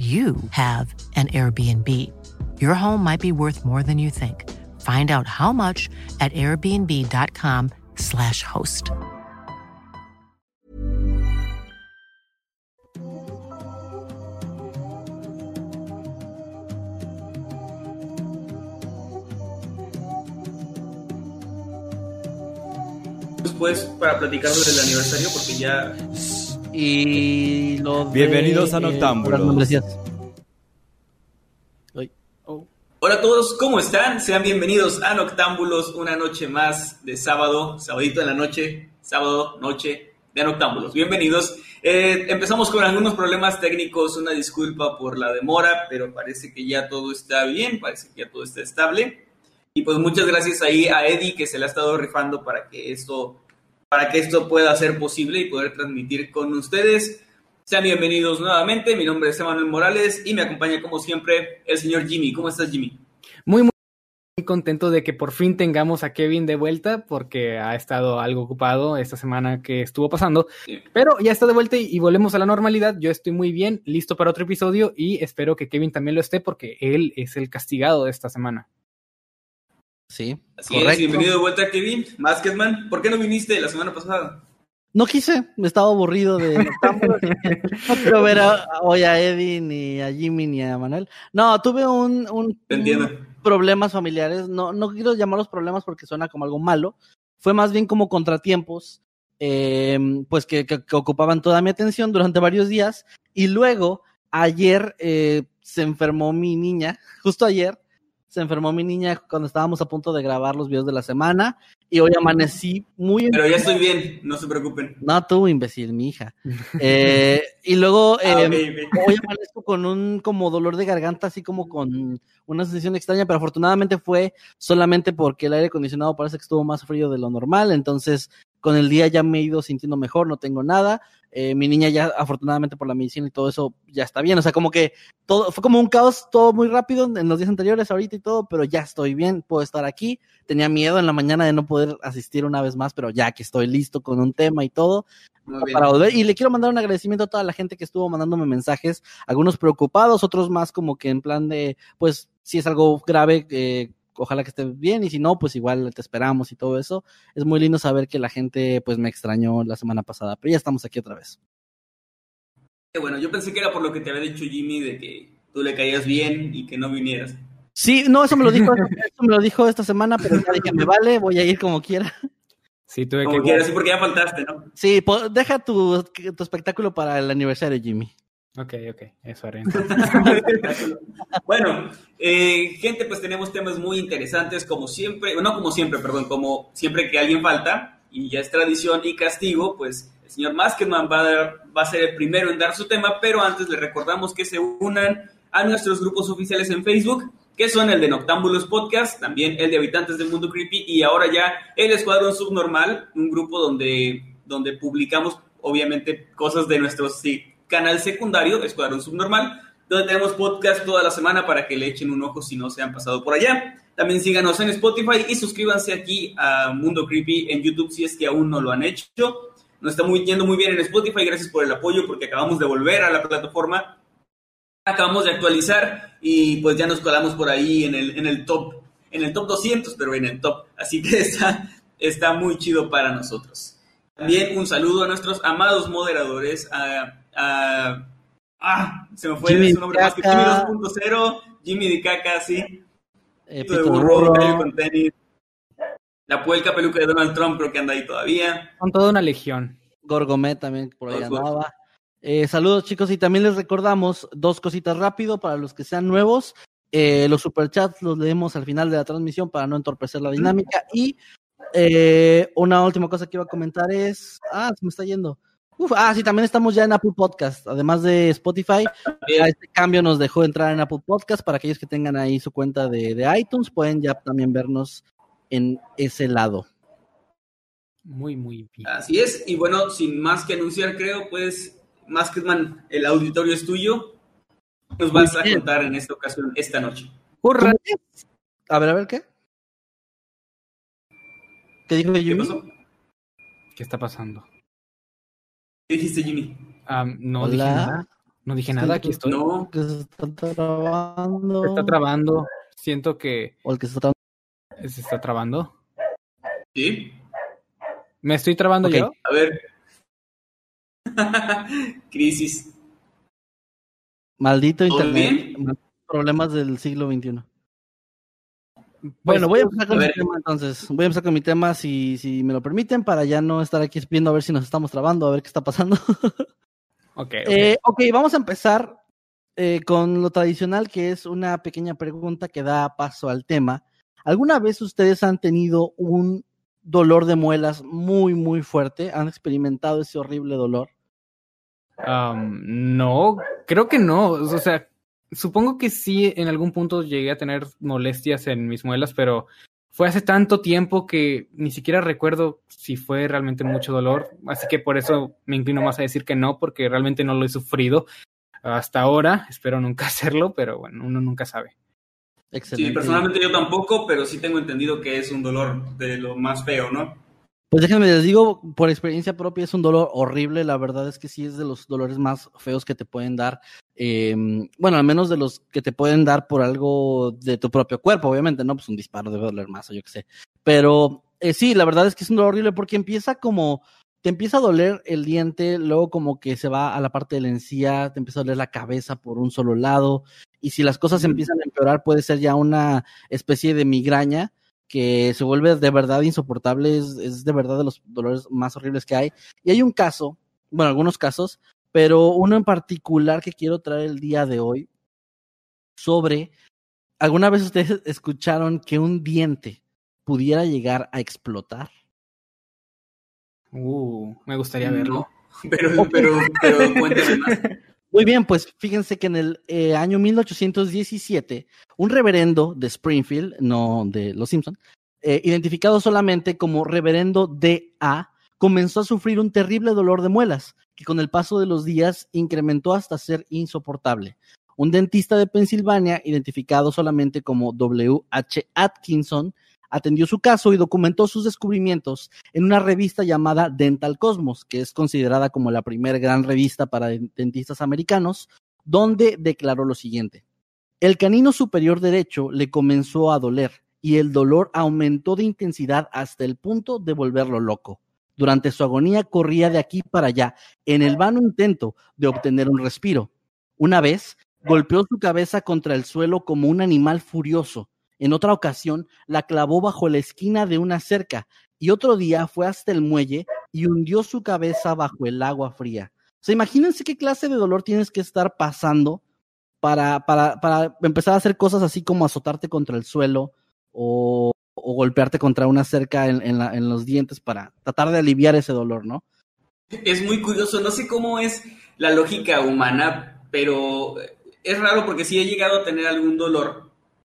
you have an Airbnb. Your home might be worth more than you think. Find out how much at airbnb.com/slash host. Después, para platicar sobre el aniversario, porque ya Y lo de, Bienvenidos a eh, Noctámbulos. membresías. Hola a todos, ¿cómo están? Sean bienvenidos a Noctámbulos, una noche más de sábado, sabadito en la noche, sábado, noche de Noctámbulos. Bienvenidos. Eh, empezamos con algunos problemas técnicos, una disculpa por la demora, pero parece que ya todo está bien, parece que ya todo está estable. Y pues muchas gracias ahí a Eddie que se le ha estado rifando para que esto, para que esto pueda ser posible y poder transmitir con ustedes. Sean bienvenidos nuevamente. Mi nombre es Emanuel Morales y me acompaña como siempre el señor Jimmy. ¿Cómo estás, Jimmy? muy, muy contento de que por fin tengamos a Kevin de vuelta porque ha estado algo ocupado esta semana que estuvo pasando. Sí. Pero ya está de vuelta y, y volvemos a la normalidad. Yo estoy muy bien, listo para otro episodio y espero que Kevin también lo esté porque él es el castigado de esta semana. Sí, Así es, correcto. bienvenido de vuelta, Kevin. Masketman, ¿por qué no viniste la semana pasada? No quise, me estaba aburrido de no quiero ver a- hoy a Eddie, ni a Jimmy, ni a Manuel. No, tuve un, un, problemas familiares. No, no quiero llamarlos problemas porque suena como algo malo. Fue más bien como contratiempos, eh, pues que, que- que ocupaban toda mi atención durante varios días. Y luego, ayer eh, se enfermó mi niña, justo ayer se enfermó mi niña cuando estábamos a punto de grabar los videos de la semana. Y hoy amanecí muy Pero ya estoy bien, no se preocupen. no, tú, imbécil, mi hija. Eh, y luego Ah, eh, ok. hoy amanezco con un como dolor de garganta, así como con una sensación extraña, pero afortunadamente fue solamente porque el aire acondicionado parece que estuvo más frío de lo normal, entonces con el día ya me he ido sintiendo mejor, no tengo nada. Eh, mi niña ya, afortunadamente por la medicina y todo eso, ya está bien. O sea, como que todo, fue como un caos, todo muy rápido en los días anteriores, ahorita y todo, pero ya estoy bien, puedo estar aquí. Tenía miedo en la mañana de no poder asistir una vez más, pero ya que estoy listo con un tema y todo, para volver. Y le quiero mandar un agradecimiento a toda la gente que estuvo mandándome mensajes, algunos preocupados, otros más como que en plan de, pues, si es algo grave, eh, ojalá que esté bien, y si no, pues igual te esperamos y todo eso. Es muy lindo saber que la gente, pues, me extrañó la semana pasada, pero ya estamos aquí otra vez. Bueno, yo pensé que era por lo que te había dicho Jimmy de que tú le caías bien y que no vinieras. Sí, no, eso me lo dijo, eso me lo dijo esta semana, pero ya dije, me vale, voy a ir como quiera. Sí, tuve Como que... quieras, sí, porque ya faltaste, ¿no? Sí, deja tu, tu espectáculo para el aniversario, Jimmy. Ok, ok, eso haré. bueno, eh, gente, pues tenemos temas muy interesantes, como siempre, no como siempre, perdón, como siempre que alguien falta, y ya es tradición y castigo, pues el señor Masketman va a, dar- ser el primero en dar su tema, pero antes les recordamos que se unan a nuestros grupos oficiales en Facebook, que son el de Noctámbulos Podcast, también el de Habitantes del Mundo Creepy, y ahora ya el Escuadrón Subnormal, un grupo donde, donde publicamos, obviamente, cosas de nuestro sí, canal secundario, Escuadrón Subnormal, donde tenemos podcast toda la semana para que le echen un ojo si no se han pasado por allá. También síganos en Spotify y suscríbanse aquí a Mundo Creepy en YouTube si es que aún no lo han hecho. Nos está muy, yendo muy bien en Spotify, gracias por el apoyo porque acabamos de volver a la plataforma. Acabamos de actualizar y pues ya nos colamos por ahí en el, en el top, en el top 200, pero en el top. Así que está, está muy chido para nosotros. También un saludo a nuestros amados moderadores, a, a- ah, se me fue Jimmy su nombre más que Jimmy Caca. 2.0, Jimmy de Caca, sí, Eh, de burro, con tenis, la puelca peluca de Donald Trump creo que anda ahí todavía. Con toda una legión. Gorgomet también por ahí andaba. Eh, saludos chicos y también les recordamos dos cositas rápido para los que sean nuevos. Eh, los superchats los leemos al final de la transmisión para no entorpecer la dinámica. Y eh, una última cosa que iba a comentar es... Ah, se me está yendo. Uf, ah, sí, también estamos ya en Apple Podcast. Además de Spotify, este cambio nos dejó entrar en Apple Podcast. Para aquellos que tengan ahí su cuenta de, de iTunes, pueden ya también vernos en ese lado. Muy, muy bien. Así es, y bueno, sin más que anunciar, creo, pues, Masketman, el auditorio es tuyo. ¿Qué Nos vas a contar en esta ocasión, esta noche. ¡Hurra! ¿Cómo que? A ver, a ver, ¿qué? ¿Qué dijo ¿Qué pasó? ¿Qué está pasando? ¿Qué dijiste, Jimmy? No dije nada. No dije nada, aquí estoy. No, Que se está trabando. Se está trabando. Siento que O el que se está trabando. se está trabando. sí. ¿Me estoy trabando Ok. yo? A ver. Crisis. Maldito ¿Todo internet. bien? Problemas del siglo XXI. Pues, Bueno, voy a empezar con a mi ver. tema entonces. Voy a empezar con mi tema si, si me lo permiten para ya no estar aquí viendo a ver si nos estamos trabando, a ver qué está pasando. Ok, ok. Eh, ok, vamos a empezar eh, con lo tradicional que es una pequeña pregunta que da paso al tema. ¿Alguna vez ustedes han tenido un dolor de muelas muy, muy fuerte? ¿Han experimentado ese horrible dolor? No, creo que no. O sea, supongo que sí en algún punto llegué a tener molestias en mis muelas, pero fue hace tanto tiempo que ni siquiera recuerdo si fue realmente mucho dolor. Así que por eso me inclino más a decir que no, porque realmente no lo he sufrido hasta ahora. Espero nunca hacerlo, pero bueno, uno nunca sabe. Excelente. Sí, personalmente yo tampoco, pero sí tengo entendido que es un dolor de lo más feo, ¿no? Pues déjenme les digo, por experiencia propia es un dolor horrible, la verdad es que sí es de los dolores más feos que te pueden dar, eh, bueno, al menos de los que te pueden dar por algo de tu propio cuerpo, obviamente, ¿no? Pues un disparo debe doler más o yo qué sé, pero eh, sí, la verdad es que es un dolor horrible porque empieza como, te empieza a doler el diente, luego como que se va a la parte de la encía, te empieza a doler la cabeza por un solo lado, y si las cosas empiezan a empeorar puede ser ya una especie de migraña, que se vuelve de verdad insoportable, es, es de verdad de los dolores más horribles que hay. Y hay un caso, bueno, algunos casos, pero uno en particular que quiero traer el día de hoy sobre, ¿alguna vez ustedes escucharon que un diente pudiera llegar a explotar? Uh, me gustaría verlo. Pero, pero, pero cuéntame más. Muy bien, pues fíjense que en el eh, año 1817, un reverendo de Springfield, no de Los Simpson, eh, identificado solamente como reverendo D.A., comenzó a sufrir un terrible dolor de muelas, que con el paso de los días incrementó hasta ser insoportable. Un dentista de Pensilvania, identificado solamente como W.H. Atkinson, atendió su caso y documentó sus descubrimientos en una revista llamada Dental Cosmos, que es considerada como la primera gran revista para dentistas americanos, donde declaró lo siguiente. El canino superior derecho le comenzó a doler y el dolor aumentó de intensidad hasta el punto de volverlo loco. Durante su agonía corría de aquí para allá en el vano intento de obtener un respiro. Una vez golpeó su cabeza contra el suelo como un animal furioso. En otra ocasión la clavó bajo la esquina de una cerca y otro día fue hasta el muelle y hundió su cabeza bajo el agua fría. O sea, imagínense qué clase de dolor tienes que estar pasando para, para, para empezar a hacer cosas así como azotarte contra el suelo o, o golpearte contra una cerca en, en, los dientes para tratar de aliviar ese dolor, ¿no? Es muy curioso, no sé cómo es la lógica humana, pero es raro porque si he llegado a tener algún dolor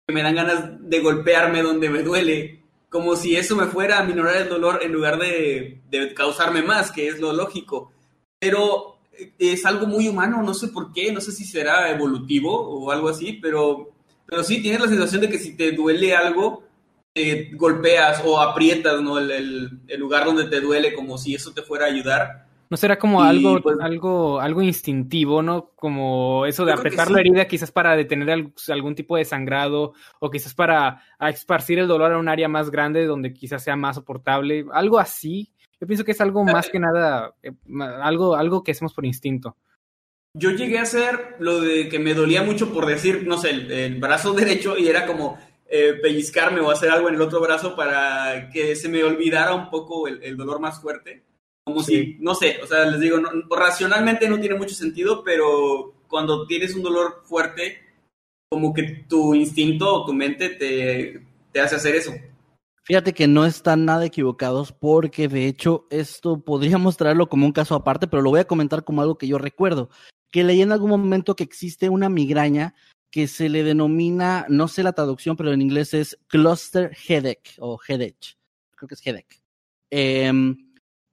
me dan ganas de golpearme donde me duele, como si eso me fuera a minorar el dolor en lugar de, de causarme más, que es lo lógico. Pero es algo muy humano, no sé por qué, no sé si será evolutivo o algo así, pero, pero sí tienes la sensación de que si te duele algo, te golpeas o aprietas ¿no? el, el lugar donde te duele como si eso te fuera a ayudar. ¿No será como Y, algo, pues- algo, algo instintivo, ¿no? Como eso de apretar sí. la herida, quizás para detener al- algún tipo de sangrado, o quizás para esparcir el dolor a un área más grande donde quizás sea más soportable, algo así. Yo pienso que es algo más que nada, eh, algo, algo que hacemos por instinto. Yo llegué a hacer lo de que me dolía mucho por decir, no sé, el, el brazo derecho y era como eh, pellizcarme o hacer algo en el otro brazo para que se me olvidara un poco el, el dolor más fuerte. Como Sí. si, no sé, o sea, les digo, no- racionalmente no tiene mucho sentido, pero cuando tienes un dolor fuerte, como que tu instinto o tu mente te, te hace hacer eso. Fíjate que no están nada equivocados porque de hecho esto podría mostrarlo como un caso aparte, pero lo voy a comentar como algo que yo recuerdo, que leí en algún momento que existe una migraña que se le denomina, no sé la traducción, pero en inglés es cluster headache o headache, creo que es headache. Em,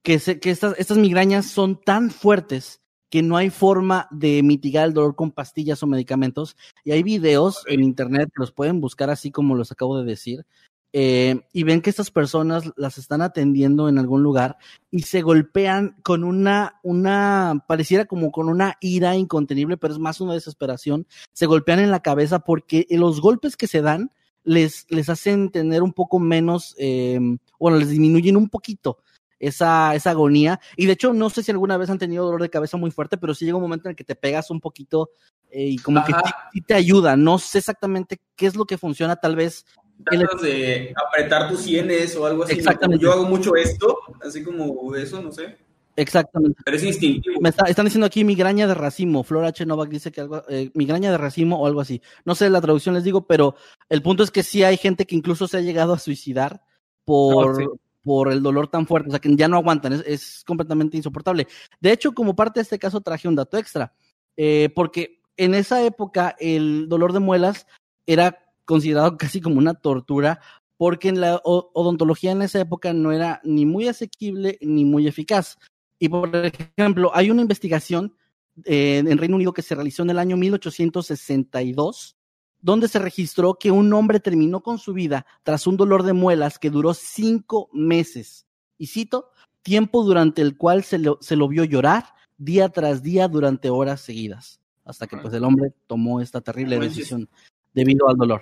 que, se, que estas, estas migrañas son tan fuertes que no hay forma de mitigar el dolor con pastillas o medicamentos. Y hay videos en internet que los pueden buscar así como los acabo de decir, eh, y ven que estas personas las están atendiendo en algún lugar y se golpean con una, una, pareciera como con una ira incontenible, pero es más una desesperación, se golpean en la cabeza porque los golpes que se dan les, les hacen tener un poco menos, eh, bueno, les disminuyen un poquito esa, esa agonía. Y de hecho, no sé si alguna vez han tenido dolor de cabeza muy fuerte, pero sí llega un momento en el que te pegas un poquito eh, y como que sí te ayuda. No sé exactamente qué es lo que funciona, tal vez tratas de apretar tus sienes o algo así. Exactamente. Yo hago mucho esto, así como eso, no sé. Exactamente. Pero es instintivo. Me están diciendo aquí migraña de racimo. Flora H. Novak dice que algo, eh, migraña de racimo o algo así. No sé la traducción, les digo, pero el punto es que sí hay gente que incluso se ha llegado a suicidar por, ah, por el dolor tan fuerte. O sea, que ya no aguantan. Es, completamente insoportable. De hecho, como parte de este caso, traje un dato extra. Eh, porque en esa época el dolor de muelas era considerado casi como una tortura porque en la odontología en esa época no era ni muy asequible ni muy eficaz. Y por ejemplo, hay una investigación eh, en Reino Unido que se realizó en el año 1862, donde se registró que un hombre terminó con su vida tras un dolor de muelas que duró cinco meses. Y cito, tiempo durante el cual se lo, se lo vio llorar día tras día durante horas seguidas, hasta que pues el hombre tomó esta terrible decisión debido al dolor.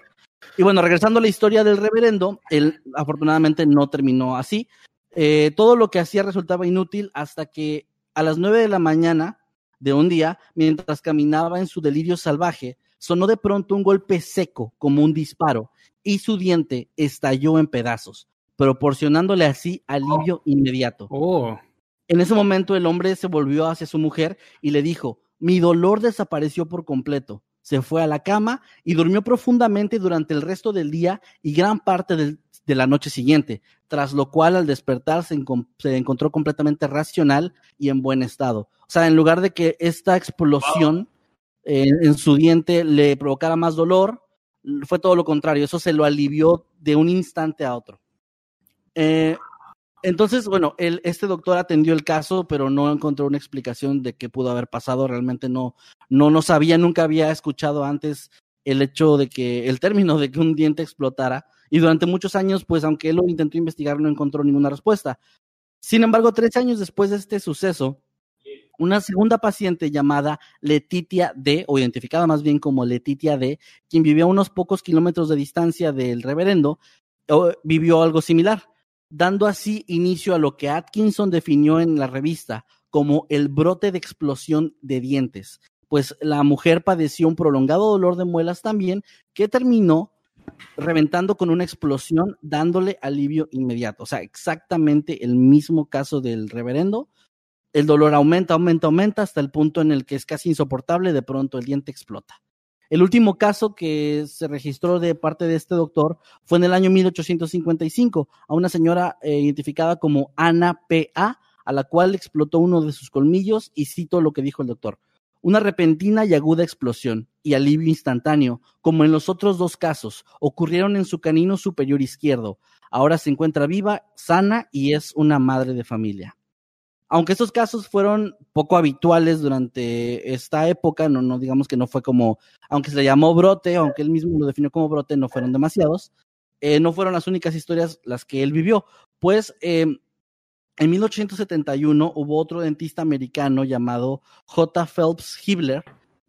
Y bueno, regresando a la historia del reverendo, él afortunadamente no terminó así. Eh, todo lo que hacía resultaba inútil hasta que a las nueve de la mañana de un día, mientras caminaba en su delirio salvaje, sonó de pronto un golpe seco como un disparo y su diente estalló en pedazos, proporcionándole así alivio inmediato. Oh. En ese momento el hombre se volvió hacia su mujer y le dijo, mi dolor desapareció por completo se fue a la cama y durmió profundamente durante el resto del día y gran parte de la noche siguiente, tras lo cual al despertar se, encontró completamente racional y en buen estado. O sea, en lugar de que esta explosión en su diente le provocara más dolor, fue todo lo contrario, eso se lo alivió de un instante a otro. Eh, entonces, bueno, este doctor atendió el caso, pero no encontró una explicación de qué pudo haber pasado. Realmente no, no, no sabía, nunca había escuchado antes el hecho de que, el término de que un diente explotara. Y durante muchos años, pues, aunque él lo intentó investigar, no encontró ninguna respuesta. Sin embargo, tres años después de este suceso, una segunda paciente llamada Letitia D, o identificada más bien como Letitia D, quien vivía a unos pocos kilómetros de distancia del reverendo, vivió algo similar dando así inicio a lo que Atkinson definió en la revista como el brote de explosión de dientes, pues la mujer padeció un prolongado dolor de muelas también que terminó reventando con una explosión dándole alivio inmediato. O sea, exactamente el mismo caso del reverendo. El dolor aumenta, aumenta, aumenta hasta el punto en el que es casi insoportable, de pronto el diente explota. El último caso que se registró de parte de este doctor fue en el año 1855 a una señora eh, identificada como Ana P.A., a la cual explotó uno de sus colmillos y cito lo que dijo el doctor. Una repentina y aguda explosión y alivio instantáneo, como en los otros dos casos, ocurrieron en su canino superior izquierdo. Ahora se encuentra viva, sana y es una madre de familia aunque estos casos fueron poco habituales durante esta época, no, no digamos que no fue como, aunque se le llamó brote, aunque él mismo lo definió como brote, no fueron demasiados, eh, no fueron las únicas historias las que él vivió. Pues em, en 1871 hubo otro dentista americano llamado J. Phelps Hibler,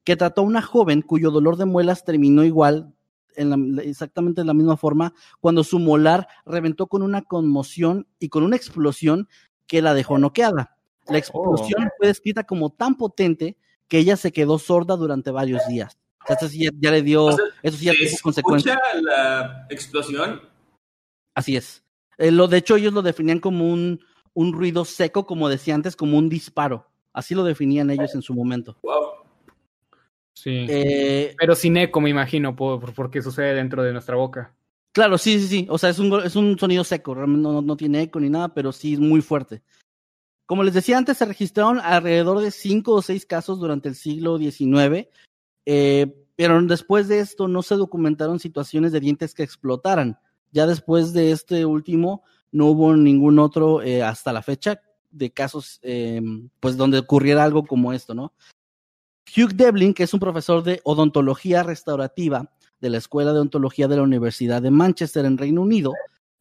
que trató a una joven cuyo dolor de muelas terminó igual, en exactamente de la misma forma, cuando su molar reventó con una conmoción y con una explosión que la dejó noqueada. La explosión fue descrita como tan potente que ella se quedó sorda durante varios días. Eso sí ya, le dio, eso sí ya tuvo consecuencias. la explosión? Así es. Eh, lo, de hecho, ellos lo definían como un, un ruido seco, como decía antes, como un disparo. Así lo definían ellos en su momento. Wow. Sí. Eh, Pero sin eco, me imagino, por, porque sucede dentro de nuestra boca. Claro, sí, sí, sí. O sea, es un, es un sonido seco, realmente no, no tiene eco ni nada, pero sí es muy fuerte. Como les decía antes, se registraron alrededor de cinco o seis casos durante el siglo XIX, eh, pero después de esto no se documentaron situaciones de dientes que explotaran. Ya después de este último, no hubo ningún otro eh, hasta la fecha de casos, eh, pues donde ocurriera algo como esto, ¿no? Hugh Devlin, que es un profesor de odontología restaurativa de la Escuela de Odontología de la Universidad de Manchester en Reino Unido,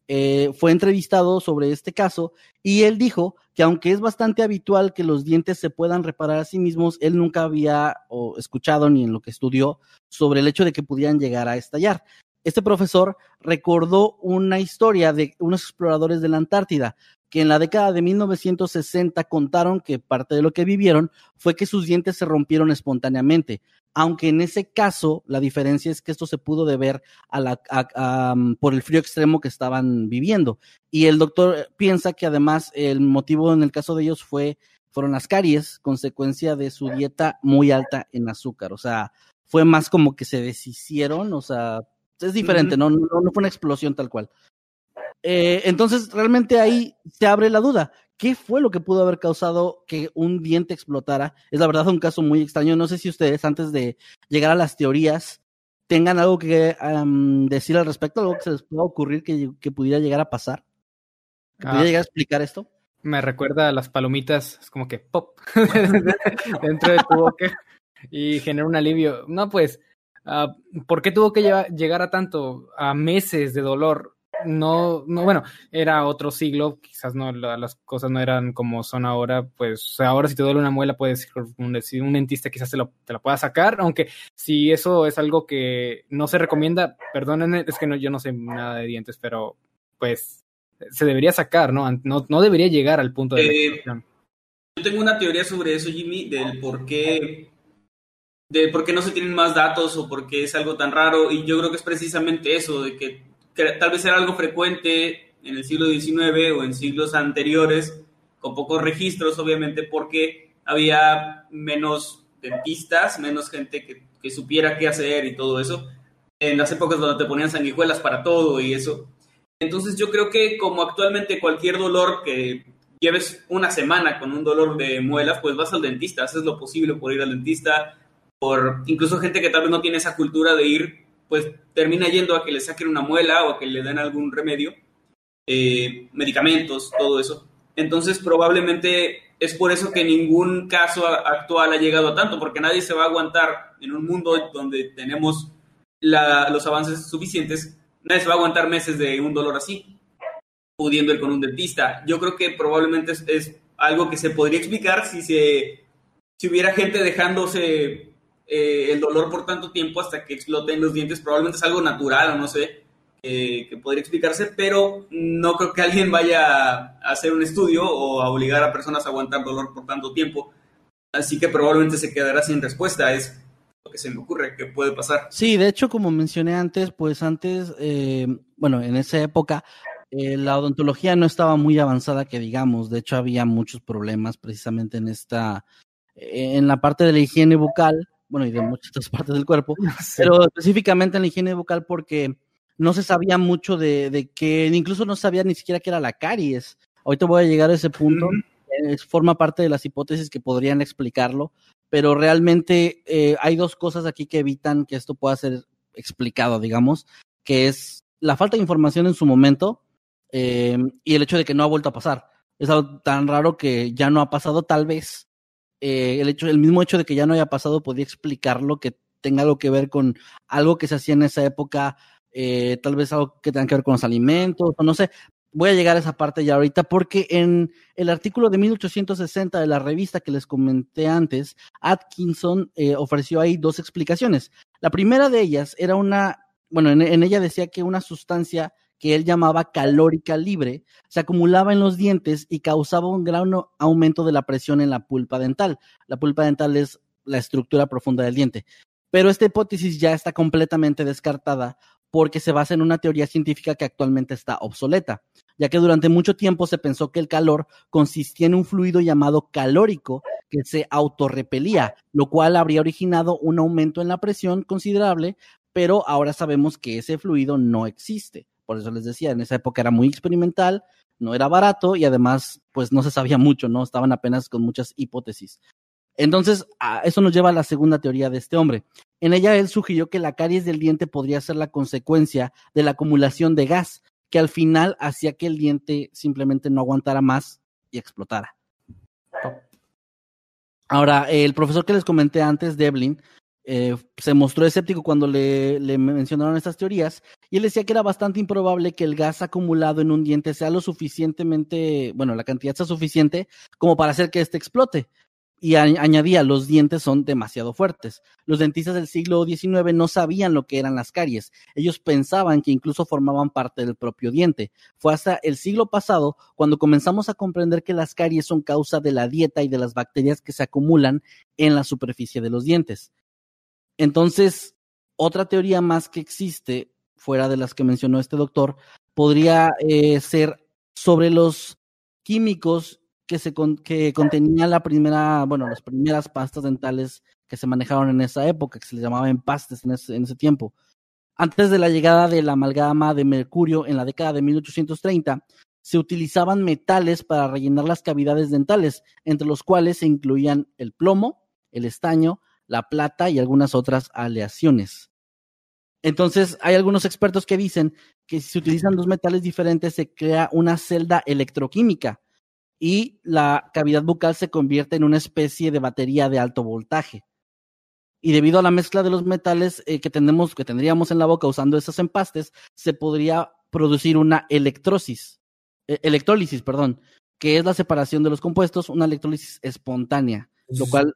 eh, fue entrevistado sobre este caso y él dijo que aunque es bastante habitual que los dientes se puedan reparar a sí mismos, él nunca había o escuchado ni en lo que estudió sobre el hecho de que pudieran llegar a estallar. Este profesor recordó una historia de unos exploradores de la Antártida que en la década de 1960 contaron que parte de lo que vivieron fue que sus dientes se rompieron espontáneamente, aunque en ese caso la diferencia es que esto se pudo deber a la, mm, por el frío extremo que estaban viviendo. Y el doctor piensa que además el motivo en el caso de ellos fue fueron las caries, consecuencia de su dieta muy alta en azúcar. O sea, fue más como que se deshicieron, o sea, es diferente, no, no, no fue una explosión tal cual. Eh, entonces, realmente ahí se abre la duda. ¿Qué fue lo que pudo haber causado que un diente explotara? Es la verdad un caso muy extraño. No sé si ustedes, antes de llegar a las teorías, tengan algo que decir al respecto, algo que se les pueda ocurrir que, pudiera llegar a pasar. ¿Pudiera ah. llegar a explicar esto? Me recuerda a las palomitas, es como que pop dentro de tu boca y genera un alivio. No, pues Uh, ¿Por qué tuvo que llegar a tanto? A meses de dolor. No, no, bueno, era otro siglo, quizás no, las cosas no eran como son ahora, pues ahora si te duele una muela puedes decir un, dentista quizás te, lo, te la pueda sacar, aunque si eso es algo que no se recomienda, perdónenme, es que no, yo no sé nada de dientes, pero pues se debería sacar, ¿no? No, no debería llegar al punto de... Eh, yo tengo una teoría sobre eso, Jimmy, del por qué de por qué no se tienen más datos o por qué es algo tan raro. Y yo creo que es precisamente eso, de que, tal vez era algo frecuente en el siglo XIX o en siglos anteriores, con pocos registros, obviamente, porque había menos dentistas, menos gente que, que supiera qué hacer y todo eso. En las épocas donde te ponían sanguijuelas para todo y eso. Entonces yo creo que como actualmente cualquier dolor que lleves una semana con un dolor de muelas, pues vas al dentista, haces lo posible por ir al dentista, por incluso gente que tal vez no tiene esa cultura de ir, pues termina yendo a que le saquen una muela o a que le den algún remedio, eh, medicamentos, todo eso. Entonces probablemente es por eso que ningún caso actual ha llegado a tanto, porque nadie se va a aguantar en un mundo donde tenemos los avances suficientes, nadie se va a aguantar meses de un dolor así, pudiendo ir con un dentista. Yo creo que probablemente es, es algo que se podría explicar si se si hubiera gente dejándose eh, el dolor por tanto tiempo hasta que exploten los dientes. Probablemente es algo natural o no sé, que podría explicarse, pero no creo que alguien vaya a hacer un estudio o a obligar a personas a aguantar dolor por tanto tiempo. Así que probablemente se quedará sin respuesta. Es lo que se me ocurre que puede pasar. Sí, de hecho, como mencioné antes, pues antes, eh, bueno, en esa época, eh, la odontología no estaba muy avanzada, que digamos. De hecho, había muchos problemas precisamente en esta, en la parte de la higiene bucal bueno, y de muchas otras partes del cuerpo, pero específicamente en la higiene bucal porque no se sabía mucho de, de que, incluso no sabía ni siquiera que era la caries. Ahorita voy a llegar a ese punto, forma parte de las hipótesis que podrían explicarlo, pero realmente eh, hay dos cosas aquí que evitan que esto pueda ser explicado, digamos, que es la falta de información en su momento eh, y el hecho de que no ha vuelto a pasar. Es algo tan raro que ya no ha pasado, tal vez eh, el, hecho, el mismo hecho de que ya no haya pasado podría explicarlo, que tenga algo que ver con algo que se hacía en esa época, eh, tal vez algo que tenga que ver con los alimentos, o no sé. Voy a llegar a esa parte ya ahorita porque en el artículo de 1860 de la revista que les comenté antes, Atkinson eh, ofreció ahí dos explicaciones. La primera de ellas era una, bueno, en ella decía que una sustancia que él llamaba calórica libre, se acumulaba en los dientes y causaba un gran aumento de la presión en la pulpa dental. La pulpa dental es la estructura profunda del diente. Pero esta hipótesis ya está completamente descartada porque se basa en una teoría científica que actualmente está obsoleta, ya que durante mucho tiempo se pensó que el calor consistía en un fluido llamado calórico que se autorrepelía, lo cual habría originado un aumento en la presión considerable pero ahora sabemos que ese fluido no existe. Por eso les decía, en esa época era muy experimental, no era barato y además, pues no se sabía mucho, ¿no? Estaban apenas con muchas hipótesis. Entonces, eso nos lleva a la segunda teoría de este hombre. En ella él sugirió que la caries del diente podría ser la consecuencia de la acumulación de gas, que al final hacía que el diente simplemente no aguantara más y explotara. Ahora, el profesor que les comenté antes, Devlin, eh, se mostró escéptico cuando le, le, mencionaron estas teorías y él decía que era bastante improbable que el gas acumulado en un diente sea lo suficientemente, bueno, la cantidad sea suficiente como para hacer que éste explote. Y añadía, los dientes son demasiado fuertes. Los dentistas del siglo XIX no sabían lo que eran las caries. Ellos pensaban que incluso formaban parte del propio diente. Fue hasta el siglo pasado cuando comenzamos a comprender que las caries son causa de la dieta y de las bacterias que se acumulan en la superficie de los dientes. Entonces, otra teoría más que existe, fuera de las que mencionó este doctor, podría eh, ser sobre los químicos que se contenía la primera, bueno, las primeras pastas dentales que se manejaron en esa época, que se les llamaba empastes en ese, en ese tiempo. Antes de la llegada de la amalgama de mercurio en la década de 1830, se utilizaban metales para rellenar las cavidades dentales, entre los cuales se incluían el plomo, el estaño, la plata y algunas otras aleaciones. Entonces, hay algunos expertos que dicen que si se utilizan dos metales diferentes se crea una celda electroquímica y la cavidad bucal se convierte en una especie de batería de alto voltaje. Y debido a la mezcla de los metales eh, que tenemos, que tendríamos en la boca usando esos empastes, se podría producir una electrosis, eh, electrólisis, perdón, que es la separación de los compuestos, una electrólisis espontánea, lo cual,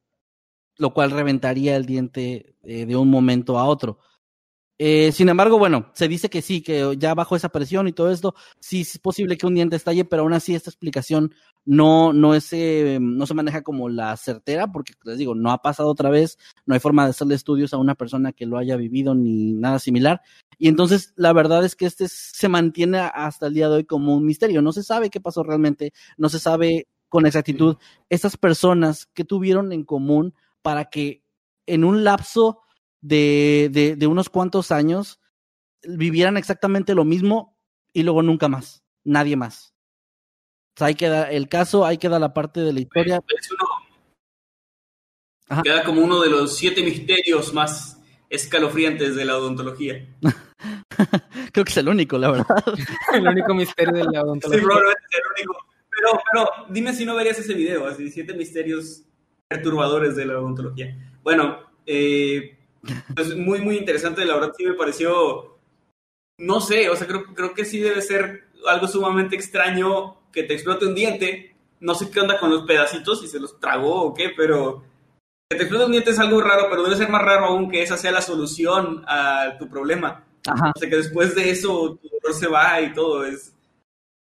lo cual reventaría el diente eh, de un momento a otro. Eh, sin embargo, bueno, se dice que sí, que ya bajo esa presión y todo esto, sí es posible que un diente estalle, pero aún así esta explicación no, no, es, eh, no se maneja como la certera, porque les digo, no ha pasado otra vez, no hay forma de hacerle estudios a una persona que lo haya vivido ni nada similar. Y entonces la verdad es que este se mantiene hasta el día de hoy como un misterio. No se sabe qué pasó realmente, no se sabe con exactitud estas personas que tuvieron en común para que en un lapso de, de, de unos cuantos años vivieran exactamente lo mismo y luego nunca más, nadie más. O sea, ahí queda el caso, ahí queda la parte de la historia. Queda como uno de los siete misterios más escalofriantes de la odontología. Creo que es el único, la verdad. el único misterio de la odontología. Sí, probablemente es el único. Pero, pero dime si no verías ese video, así, siete misterios perturbadores de la odontología. Bueno, eh, pues muy, muy interesante, la verdad sí me pareció, no sé, o sea, creo, creo que sí debe ser algo sumamente extraño que te explote un diente. No sé qué onda con los pedacitos, si se los tragó o qué, pero que te explote un diente es algo raro, pero debe ser más raro aún que esa sea la solución a tu problema. Ajá. O sea, que después de eso tu dolor se va y todo. Es,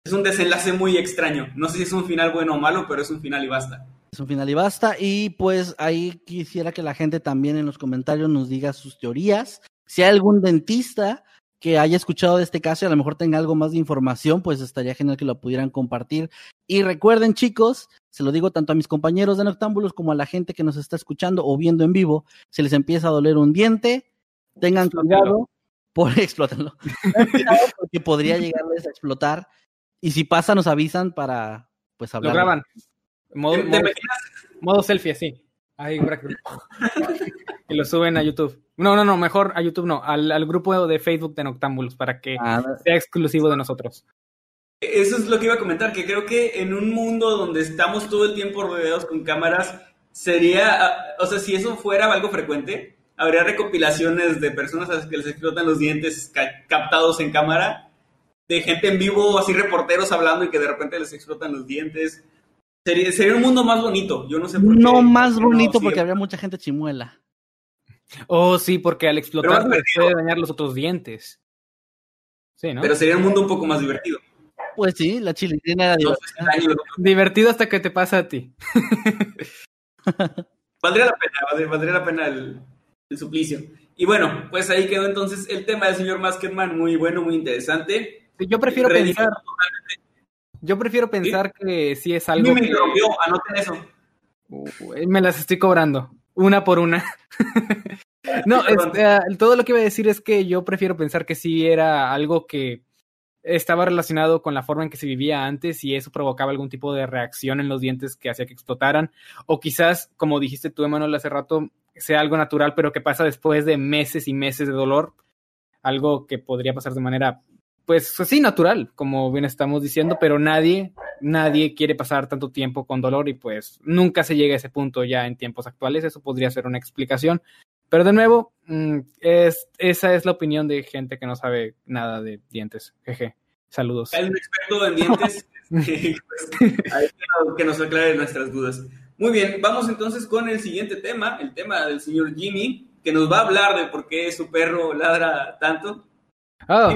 es un desenlace muy extraño. No sé si es un final bueno o malo, pero es un final y basta. Es un final y basta. Y pues ahí quisiera que la gente también en los comentarios nos diga sus teorías. Si hay algún dentista que haya escuchado de este caso y a lo mejor tenga algo más de información, pues estaría genial que lo pudieran compartir. Y recuerden, chicos, se lo digo tanto a mis compañeros de Noctámbulos como a la gente que nos está escuchando o viendo en vivo, si les empieza a doler un diente, tengan cuidado, por explótenlo. porque podría llegarles a explotar. Y si pasa, nos avisan para pues hablar. Lo graban. Modo, ¿Te, te modo, imaginas? modo selfie, así. Ahí, y lo suben a YouTube. No, no, no, mejor a YouTube no, al, al grupo de Facebook de Noctámbulos para que Ah, sea exclusivo de nosotros. Eso es lo que iba a comentar, que creo que en un mundo donde estamos todo el tiempo rodeados con cámaras, sería, ah, o sea, si eso fuera algo frecuente, habría recopilaciones de personas a las que les explotan los dientes ca- captados en cámara, de gente en vivo, así reporteros hablando y que de repente les explotan los dientes. Sería, sería un mundo más bonito, yo no sé por qué. no más No, bonito sí, porque habría mucha gente chimuela. Oh, sí, porque al explotar puede dañar los otros dientes. Sí, ¿no? Pero sería un mundo un poco más divertido. Pues sí, la chilindrina era divertida. Divertido hasta que te pasa a ti. Valdría la pena, valdría, la pena el, el suplicio. Y bueno, pues ahí quedó entonces el tema del señor Maskerman, muy bueno, muy interesante. Yo prefiero Redimido pensar, totalmente. Yo prefiero pensar que sí es algo me que interrumpió, anoten eso. uh, me las estoy cobrando, una por una. No, este, ah, todo lo que iba a decir es que yo prefiero pensar que sí era algo que estaba relacionado con la forma en que se vivía antes y eso provocaba algún tipo de reacción en los dientes que hacía que explotaran. O quizás, como dijiste tú, Emanuel, hace rato, sea algo natural, pero que pasa después de meses y meses de dolor. Algo que podría pasar de manera, pues sí, natural, como bien estamos diciendo, pero nadie, nadie quiere pasar tanto tiempo con dolor y pues nunca se llega a ese punto ya en tiempos actuales. Eso podría ser una explicación. Pero de nuevo, mm, es, esa es la opinión de gente que no sabe nada de dientes. Jeje. Saludos. Hay un experto en dientes pues, que nos aclare nuestras dudas. Muy bien, vamos entonces con el siguiente tema, el tema del señor Jimmy, que nos va a hablar de por qué su perro ladra tanto. Oh.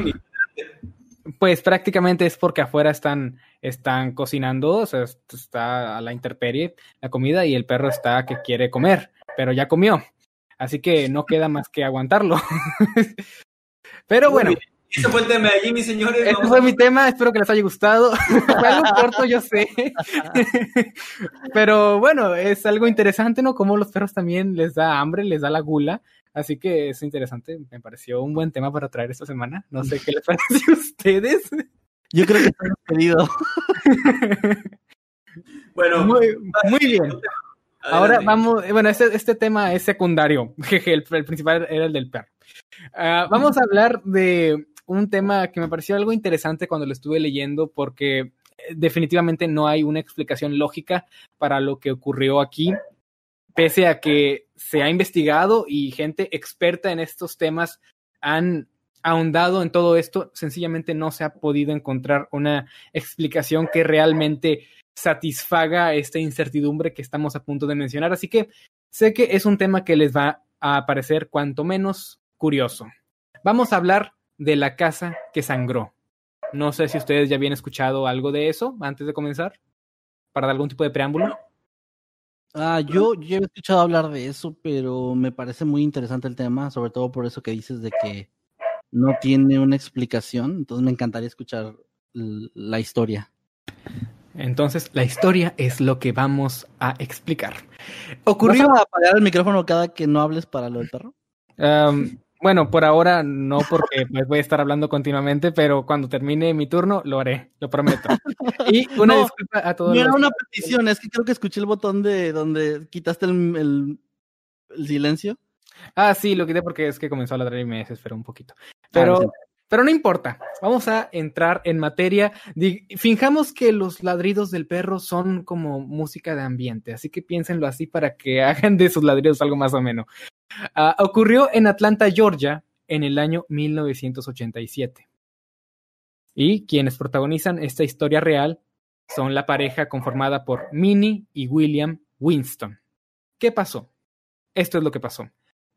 Pues prácticamente es porque afuera están, están cocinando, o sea, está a la intemperie la comida y el perro está que quiere comer, pero ya comió. Así que no queda más que aguantarlo. Pero bueno. Ese fue el tema de Jimmy, señores. Este fue mi tema, espero que les haya gustado. fue algo corto, yo sé. Pero bueno, es algo interesante, ¿no? Como los perros también les da hambre, les da la gula. Así que es interesante, me pareció un buen tema para traer esta semana. No sé qué les parece a ustedes. Yo creo que está querido. bueno, muy, muy bien. Ahora vamos, eh, bueno, este, este tema es secundario, jeje, el, principal era el del perro. Ah, vamos a hablar de un tema que me pareció algo interesante cuando lo estuve leyendo porque eh, definitivamente no hay una explicación lógica para lo que ocurrió aquí, pese a que se ha investigado y gente experta en estos temas han ahondado en todo esto, sencillamente no se ha podido encontrar una explicación que realmente satisfaga esta incertidumbre que estamos a punto de mencionar. Así que sé que es un tema que les va a parecer cuanto menos curioso. Vamos a hablar de la casa que sangró. No sé si ustedes ya habían escuchado algo de eso antes de comenzar, para dar algún tipo de preámbulo. Ah, yo, yo he escuchado hablar de eso, pero me parece muy interesante el tema, sobre todo por eso que dices de que no tiene una explicación. Entonces me encantaría escuchar la historia. Entonces, la historia es lo que vamos a explicar. Ocurrió. ¿Vas a apagar el micrófono cada que no hables para lo del perro? Bueno, por ahora no, porque pues, voy a estar hablando continuamente, pero cuando termine mi turno lo haré, lo prometo. Y una disculpa a todos. Mira, una petición, es que creo que escuché el botón de donde quitaste el, silencio. Ah, sí, lo quité porque es que comenzó a ladrar y me desesperó un poquito. Pero. Ah, pero no importa, vamos a entrar en materia. Finjamos que los ladridos del perro son como música de ambiente, así que piénsenlo así para que hagan de sus ladridos algo más o Ah, ocurrió en Atlanta, Georgia, en el año 1987. Y quienes protagonizan esta historia real son la pareja conformada por Minnie y William Winston. ¿Qué pasó? Esto es lo que pasó.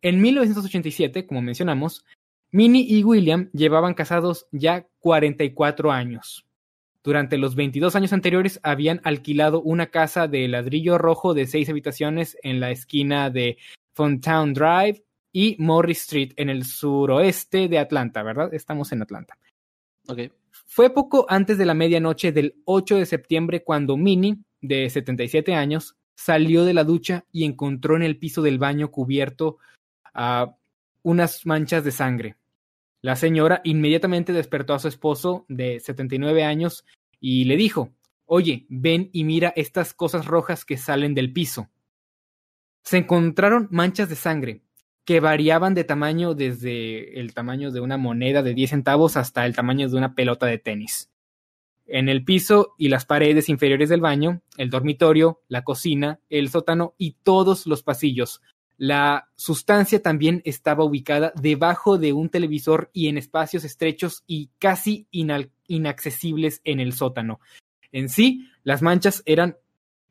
En 1987, como mencionamos, Minnie y William llevaban casados ya 44 años. Durante los 22 años anteriores habían alquilado una casa de ladrillo rojo de seis habitaciones en la esquina de Fontown Drive y Morris Street en el suroeste de Atlanta, ¿verdad? Estamos en Atlanta. Okay. Fue poco antes de la medianoche del 8 de septiembre cuando Minnie, de 77 años, salió de la ducha y encontró en el piso del baño cubierto a unas manchas de sangre. La señora inmediatamente despertó a su esposo de 79 años y le dijo, Oye, ven y mira estas cosas rojas que salen del piso. Se encontraron manchas de sangre que variaban de tamaño desde el tamaño de una moneda de 10 centavos hasta el tamaño de una pelota de tenis. En el piso y las paredes inferiores del baño, el dormitorio, la cocina, el sótano y todos los pasillos la sustancia también estaba ubicada debajo de un televisor y en espacios estrechos y casi inaccesibles en el sótano. En sí, las manchas eran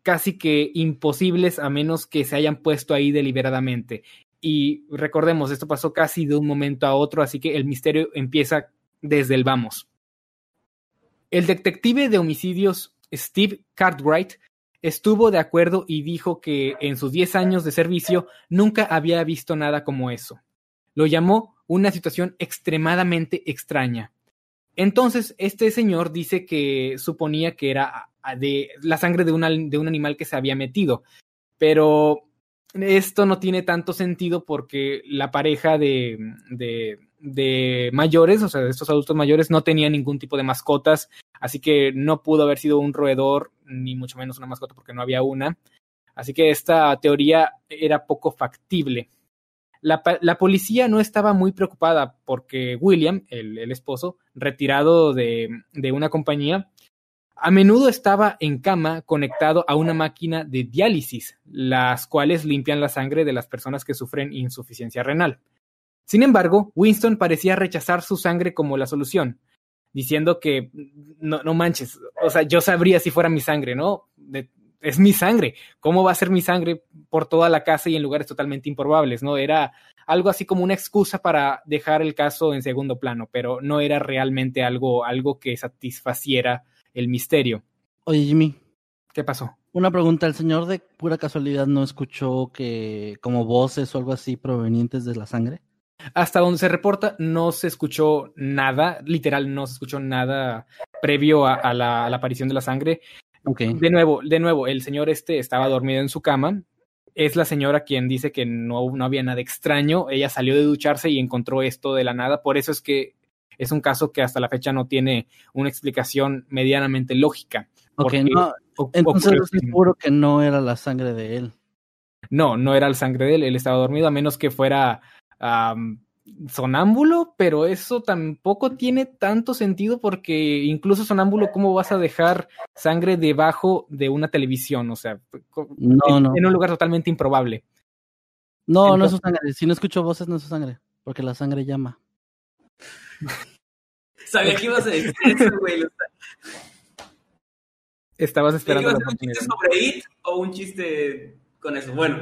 casi que imposibles a menos que se hayan puesto ahí deliberadamente. Y recordemos, esto pasó casi de un momento a otro, así que el misterio empieza desde el vamos. El detective de homicidios Steve Cartwright estuvo de acuerdo y dijo que en sus 10 años de servicio nunca había visto nada como eso. Lo llamó una situación extremadamente extraña. Entonces, este señor dice que suponía que era de la sangre de un, de un animal que se había metido, pero esto no tiene tanto sentido porque la pareja de, de, de, mayores, o sea, de estos adultos mayores, no tenía ningún tipo de mascotas, así que no pudo haber sido un roedor, ni mucho menos una mascota porque no había una. Así que esta teoría era poco factible. La, la policía no estaba muy preocupada porque William, el, el esposo, retirado de, de una compañía, a menudo estaba en cama conectado a una máquina de diálisis, las cuales limpian la sangre de las personas que sufren insuficiencia renal. Sin embargo, Winston parecía rechazar su sangre como la solución, diciendo que no, no manches, o sea, yo sabría si fuera mi sangre, ¿no? Es mi sangre, ¿cómo va a ser mi sangre por toda la casa y en lugares totalmente improbables, ¿no? Era algo así como una excusa para dejar el caso en segundo plano, pero no era realmente algo, algo que satisfaciera el misterio. Oye, Jimmy. ¿Qué pasó? Una pregunta, ¿el señor de pura casualidad no escuchó que como voces o algo así provenientes de la sangre? Hasta donde se reporta no se escuchó nada, literal no se escuchó nada previo a, a, la, a la, aparición de la sangre. Okay. De nuevo, de nuevo, el señor este estaba dormido en su cama. Es la señora quien dice que no, no había nada extraño. Ella salió de ducharse y encontró esto de la nada. Por eso es que es un caso que hasta la fecha no tiene una explicación medianamente lógica. Ok, no, entonces estoy seguro que no era la sangre de él. No, no era la sangre de él, él estaba dormido, a menos que fuera um, sonámbulo, pero eso tampoco tiene tanto sentido porque incluso sonámbulo, ¿cómo vas a dejar sangre debajo de una televisión? O sea, no, en, no. en un lugar totalmente improbable. No, Entonces, no es su sangre. Si no escucho voces, no es su sangre, porque la sangre llama. Sabía que ibas a decir eso, güey. Estabas esperando. ¿Ibas a un chiste sobre It o un chiste con eso? Bueno.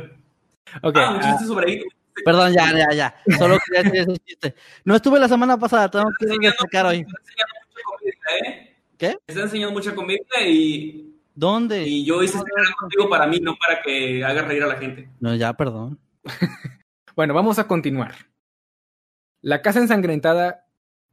Okay, ah, un chiste uh, sobre It. Perdón, ya, ya, ya. Solo quería decir ese chiste. No estuve la semana pasada, tengo que destacar hoy. Está enseñando mucha comedia, ¿eh? ¿Qué? Está enseñando mucha comedia y. ¿Dónde? Y yo hice este contigo para mí, no para que haga reír a la gente. No, ya, perdón. bueno, vamos a continuar. La casa ensangrentada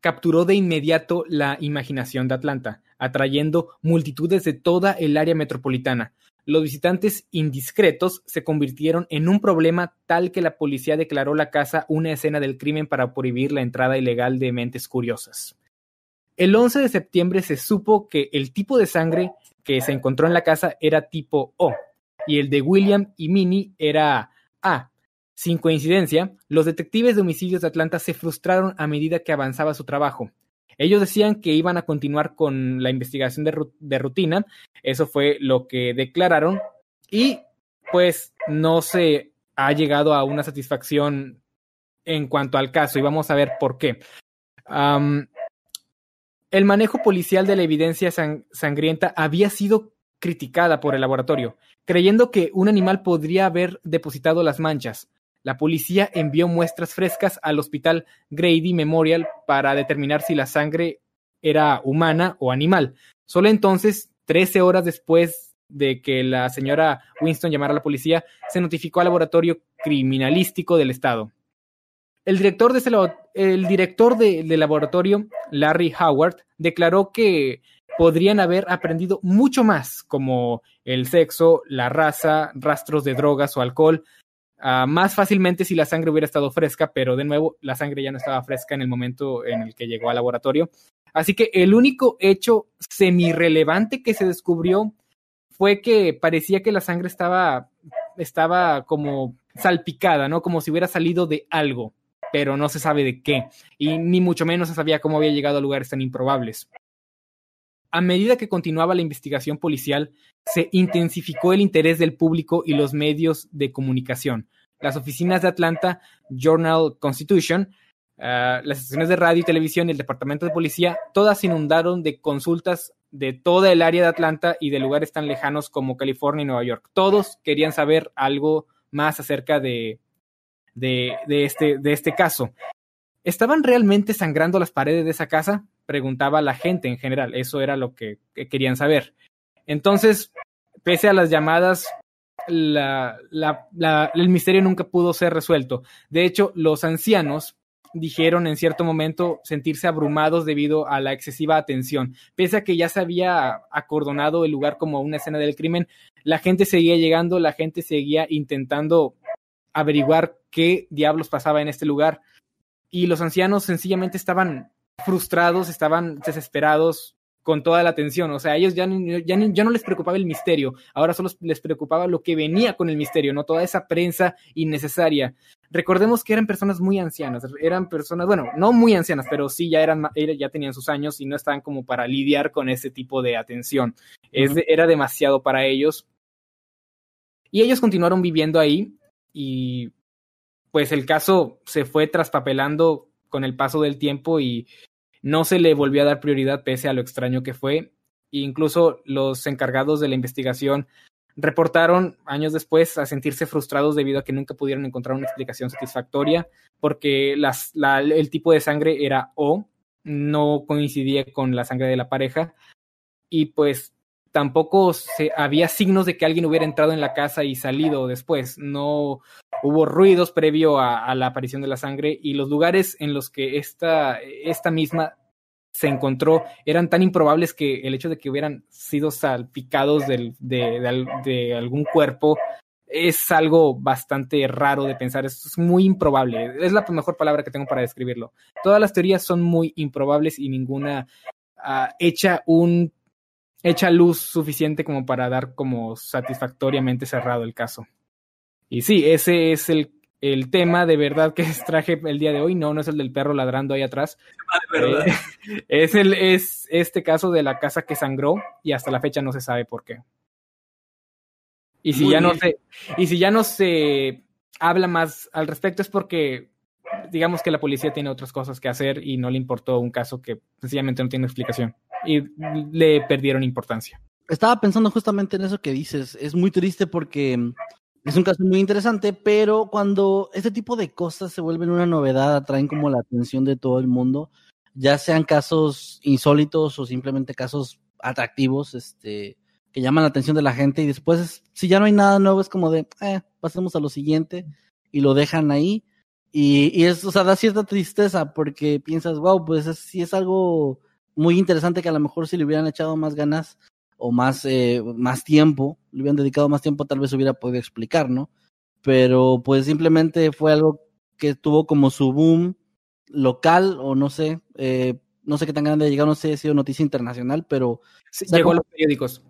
capturó de inmediato la imaginación de Atlanta, atrayendo multitudes de toda el área metropolitana. Los visitantes indiscretos se convirtieron en un problema tal que la policía declaró la casa una escena del crimen para prohibir la entrada ilegal de mentes curiosas. El 11 de septiembre se supo que el tipo de sangre que se encontró en la casa era tipo O y el de William y Minnie era A, sin coincidencia, los detectives de homicidios de Atlanta se frustraron a medida que avanzaba su trabajo. Ellos decían que iban a continuar con la investigación de, rutina, eso fue lo que declararon, y pues no se ha llegado a una satisfacción en cuanto al caso, y vamos a ver por qué. El manejo policial de la evidencia sang sangrienta había sido criticada por el laboratorio, creyendo que un animal podría haber depositado las manchas. La policía envió muestras frescas al hospital Grady Memorial para determinar si la sangre era humana o animal. Solo entonces, 13 horas después de que la señora Winston llamara a la policía, se notificó al laboratorio criminalístico del estado. El director, de el director de, del laboratorio, Larry Howard, declaró que podrían haber aprendido mucho más, como el sexo, la raza, rastros de drogas o alcohol, Uh, más fácilmente si la sangre hubiera estado fresca, pero de nuevo la sangre ya no estaba fresca en el momento en el que llegó al laboratorio. Así que el único hecho semi-relevante que se descubrió fue que parecía que la sangre estaba, estaba como salpicada, ¿no? Como si hubiera salido de algo, pero no se sabe de qué. Y ni mucho menos se sabía cómo había llegado a lugares tan improbables. A medida que continuaba la investigación policial, se intensificó el interés del público y los medios de comunicación. Las oficinas de Atlanta, Journal Constitution, uh, las estaciones de radio y televisión y el departamento de policía, todas inundaron de consultas de toda el área de Atlanta y de lugares tan lejanos como California y Nueva York. Todos querían saber algo más acerca de, este, de este caso. ¿Estaban realmente sangrando las paredes de esa casa? Preguntaba la gente en general. Eso era lo que, que querían saber. Entonces, pese a las llamadas, la, la, la, el misterio nunca pudo ser resuelto. De hecho, los ancianos dijeron en cierto momento sentirse abrumados debido a la excesiva atención. Pese a que ya se había acordonado el lugar como una escena del crimen, la gente seguía llegando, la gente seguía intentando averiguar qué diablos pasaba en este lugar. Y los ancianos sencillamente estaban frustrados, estaban desesperados con toda la atención. O sea, a ellos ya, ya, ya, no les preocupaba el misterio, ahora solo les preocupaba lo que venía con el misterio, no toda esa prensa innecesaria. Recordemos que eran personas muy ancianas, eran personas, bueno, no muy ancianas, pero sí ya eran, ya tenían sus años y no estaban como para lidiar con ese tipo de atención. es era demasiado para ellos. Y ellos continuaron viviendo ahí y pues el caso se fue traspapelando con el paso del tiempo y no se le volvió a dar prioridad pese a lo extraño que fue. E incluso los encargados de la investigación reportaron años después a sentirse frustrados debido a que nunca pudieron encontrar una explicación satisfactoria porque las, el tipo de sangre era O, no coincidía con la sangre de la pareja y pues tampoco se, había signos de que alguien hubiera entrado en la casa y salido después. No hubo ruidos previo a, la aparición de la sangre y los lugares en los que esta, esta misma se encontró eran tan improbables que el hecho de que hubieran sido salpicados de, de, algún cuerpo es algo bastante raro de pensar, es muy improbable, es la mejor palabra que tengo para describirlo. Todas las teorías son muy improbables y ninguna uh, echa un echa luz suficiente como para dar como satisfactoriamente cerrado el caso. Y sí, ese es el, el tema de verdad que traje el día de hoy. No, no es el del perro ladrando ahí atrás. Ah, eh, es, el, es este caso de la casa que sangró y hasta la fecha no se sabe por qué. Y si ya no se, y si ya no se habla más al respecto es porque digamos que la policía tiene otras cosas que hacer y no le importó un caso que sencillamente no tiene explicación y le perdieron importancia. Estaba pensando justamente en eso que dices. Es muy triste porque es un caso muy interesante, pero cuando este tipo de cosas se vuelven una novedad, atraen como la atención de todo el mundo, ya sean casos insólitos o simplemente casos atractivos, este, que llaman la atención de la gente y después, si ya no hay nada nuevo, es como de, eh, pasemos a lo siguiente y lo dejan ahí. Y, y es, o sea, da cierta tristeza porque piensas, wow, pues si es algo muy interesante que a lo mejor si le hubieran echado más ganas o más, eh, más tiempo, le hubieran dedicado más tiempo, tal vez hubiera podido explicar, ¿no? Pero pues simplemente fue algo que tuvo como su boom local o no sé, eh, no sé qué tan grande llegado, no sé si ha sido noticia internacional, pero... llegó a los periódicos.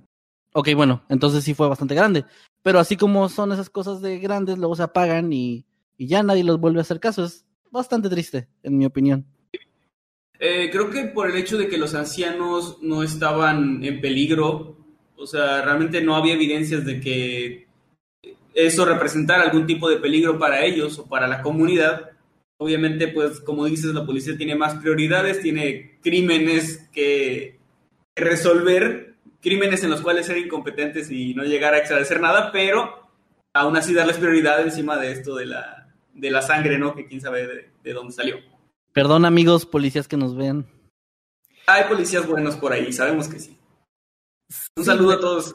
Ok, bueno, entonces sí fue bastante grande. Pero así como son esas cosas de grandes, luego se apagan y, y ya nadie los vuelve a hacer caso. Es bastante triste, en mi opinión. Eh, creo que por el hecho de que los ancianos no estaban en peligro, o sea, realmente no había evidencias de que eso representara algún tipo de peligro para ellos o para la comunidad. Obviamente, pues como dices, la policía tiene más prioridades, tiene crímenes que resolver, crímenes en los cuales ser incompetentes y no llegar a esclarecer nada, pero aún así darles prioridad encima de esto de la, de la sangre, ¿no? Que quién sabe de dónde salió. Perdón, amigos policías que nos vean. Hay policías buenos por ahí, sabemos que sí. Un saludo a todos.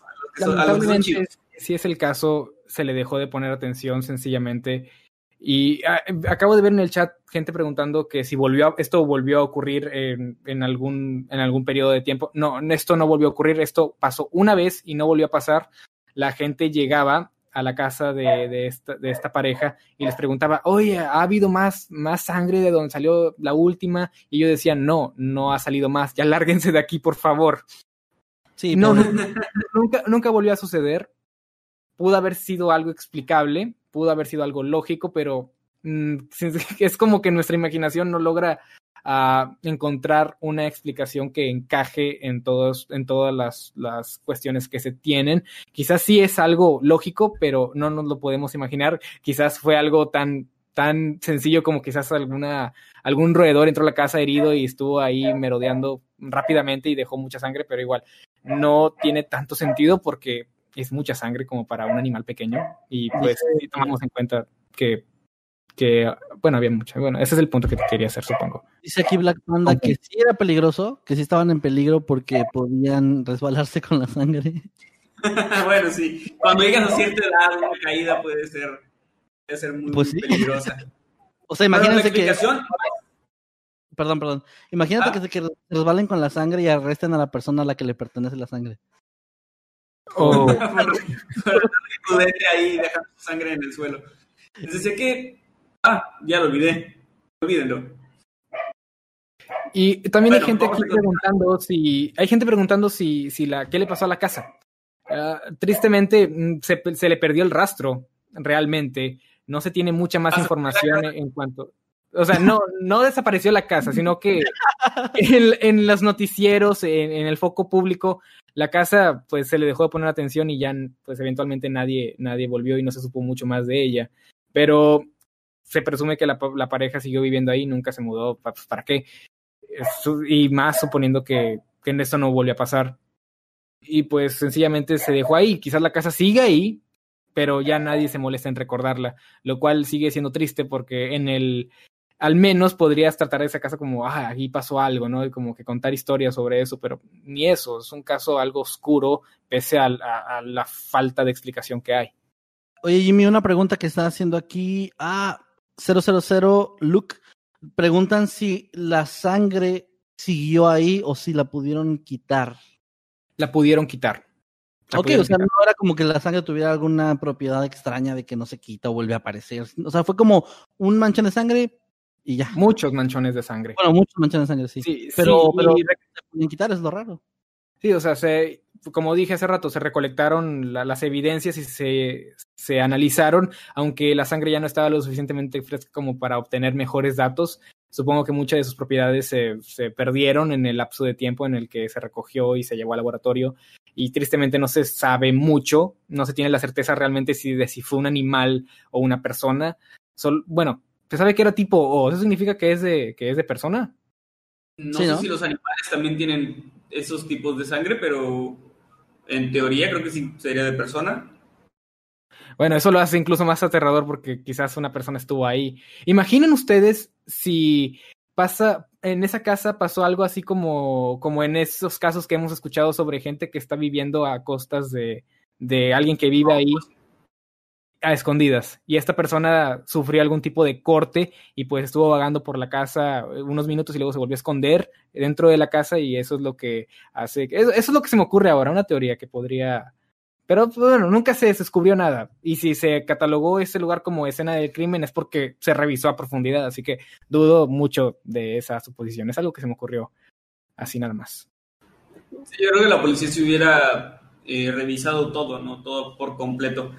si es el caso, se le dejó de poner atención sencillamente. Y ah, acabo de ver en el chat gente preguntando que si volvió esto volvió a ocurrir en, en, algún, en algún periodo de tiempo. No, esto no volvió a ocurrir, esto pasó una vez y no volvió a pasar. La gente llegaba a la casa de, de, esta, de esta pareja y les preguntaba, oye, ¿ha habido más, más sangre de donde salió la última? Y yo decía, no, no ha salido más, ya lárguense de aquí, por favor. Sí, no, nunca, nunca volvió a suceder. Pudo haber sido algo explicable, pudo haber sido algo lógico, pero mm, es como que nuestra imaginación no logra a encontrar una explicación que encaje en, todos, en todas las, las, cuestiones que se tienen. Quizás sí es algo lógico, pero no nos lo podemos imaginar. Quizás fue algo tan tan sencillo como quizás alguna, algún roedor entró a la casa herido y estuvo ahí merodeando rápidamente y dejó mucha sangre, pero igual no tiene tanto sentido porque es mucha sangre como para un animal pequeño y pues si tomamos en cuenta que que, bueno, había mucha. Bueno, ese es el punto que te quería hacer, supongo. Dice aquí Black Panda que sí era peligroso, que sí estaban en peligro porque podían resbalarse con la sangre. bueno, sí. Cuando llegan a cierta edad, una caída puede ser, puede ser muy, pues peligrosa. o sea, imagínense que... Perdón, perdón. Imagínate ah. que se resbalen con la sangre y arresten a la persona a la que le pertenece la sangre. Oh. ahí dejando sangre en el suelo. Les decía que... Ah, ya lo olvidé. Olvídenlo. Y también hay gente aquí preguntando si, hay gente preguntando si, si la, qué le pasó a la casa. Ah, tristemente mm, se, se le perdió el rastro, realmente. No se tiene mucha más Ah, información en, en cuanto, o sea, no, no desapareció la casa, sino que en, en los noticieros, en, en el foco público, la casa, pues se le dejó de poner atención y ya, pues eventualmente nadie, nadie volvió y no se supo mucho más de ella. Pero se presume que la, la pareja siguió viviendo ahí, nunca se mudó, pues, ¿para qué? Y más suponiendo que, que en esto no volvió a pasar. Y pues sencillamente se dejó ahí. Quizás la casa siga ahí, pero ya nadie se molesta en recordarla, lo cual sigue siendo triste porque en el, al menos podrías tratar esa casa como, ah, aquí pasó algo, ¿no? Y como que contar historias sobre eso, pero ni eso, es un caso algo oscuro pese al- a, a la falta de explicación que hay. Oye, Jimmy, una pregunta que está haciendo aquí a 000 Luke. Preguntan si la sangre siguió ahí o si la pudieron quitar. La pudieron quitar. La ok, pudieron o sea, quitar. no era como que la sangre tuviera alguna propiedad extraña de que no se quita o vuelve a aparecer. O sea, fue como un manchón de sangre y ya. Muchos manchones de sangre. Bueno, muchos manchones de sangre, sí. Sí, pero, sí, pero y se pueden quitar, es lo raro. Sí, o sea, se, como dije hace rato, se recolectaron la- las evidencias y se, se analizaron, aunque la sangre ya no estaba lo suficientemente fresca como para obtener mejores datos. Supongo que muchas de sus propiedades se, se perdieron en el lapso de tiempo en el que se recogió y se llevó al laboratorio. Y tristemente no se sabe mucho, no se tiene la certeza realmente si, de si fue un animal o una persona. Sol- bueno, se sabe que era tipo O, ¿eso significa que es de, que es de persona? No Sí, sé ¿no? si los animales también tienen esos tipos de sangre, pero en teoría creo que sí sería de persona. Bueno, eso lo hace incluso más aterrador porque quizás una persona estuvo ahí. Imaginen ustedes si pasa, en esa casa pasó algo así como, como en esos casos que hemos escuchado sobre gente que está viviendo a costas de, de alguien que vive ahí a escondidas. Y esta persona sufrió algún tipo de corte y pues estuvo vagando por la casa unos minutos y luego se volvió a esconder dentro de la casa y eso es lo que hace, eso, es lo que se me ocurre ahora, una teoría que podría pero pues, bueno, nunca se descubrió nada. Y si se catalogó ese lugar como escena del crimen es porque se revisó a profundidad. Así que dudo mucho de esa suposición. Es algo que se me ocurrió así nada más. Yo creo que la policía se hubiera eh, revisado todo, ¿no? Todo por completo.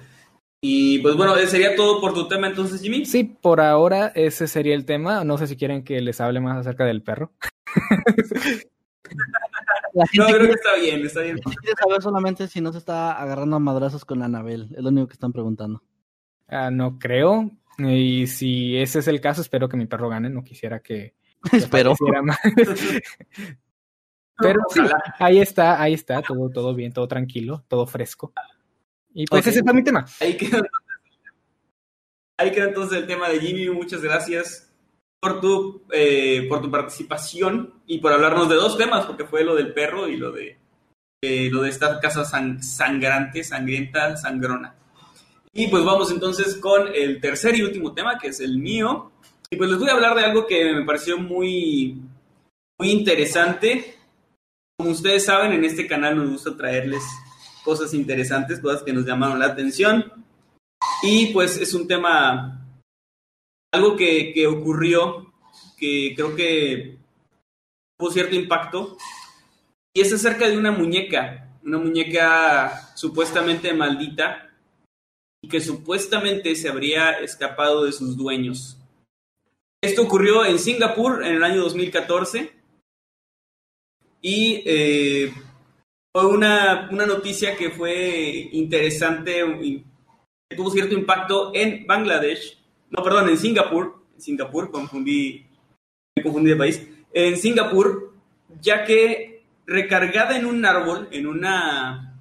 Y pues bueno, eh, sería todo por tu tema entonces, Jimmy. Sí, por ahora ese sería el tema. No sé si quieren que les hable más acerca del perro. La No, creo que está bien, está bien. quiere saber solamente si no se está agarrando a madrazos con Anabel. Es lo único que están preguntando. Ah, no creo. Y si ese es el caso, espero que mi perro gane. No quisiera que, Espero. Pero sí, ahí está, ahí está, todo, todo bien, todo tranquilo, todo fresco. Y pues ese fue mi tema. Ahí queda, ahí queda entonces el tema de Jimmy. Muchas gracias por tu, eh, por tu participación y por hablarnos de dos temas, porque fue lo del perro y lo de, eh, lo de esta casa sang- sangrante, sangrienta, sangrona. Y pues vamos entonces con el tercer y último tema, que es el mío. Y pues les voy a hablar de algo que me pareció muy, muy interesante. Como ustedes saben, en este canal nos gusta traerles cosas interesantes, cosas que nos llamaron la atención. Y pues es un tema, algo que, que ocurrió, que creo que tuvo cierto impacto. Y es acerca de una muñeca, una muñeca supuestamente maldita y que supuestamente se habría escapado de sus dueños. Esto ocurrió en Singapur en el año 2014 y eh, fue una, una noticia que fue interesante y tuvo cierto impacto en Bangladesh, no, perdón, en Singapur, en Singapur, confundí, me confundí de país, en Singapur, ya que recargada en un árbol, en una,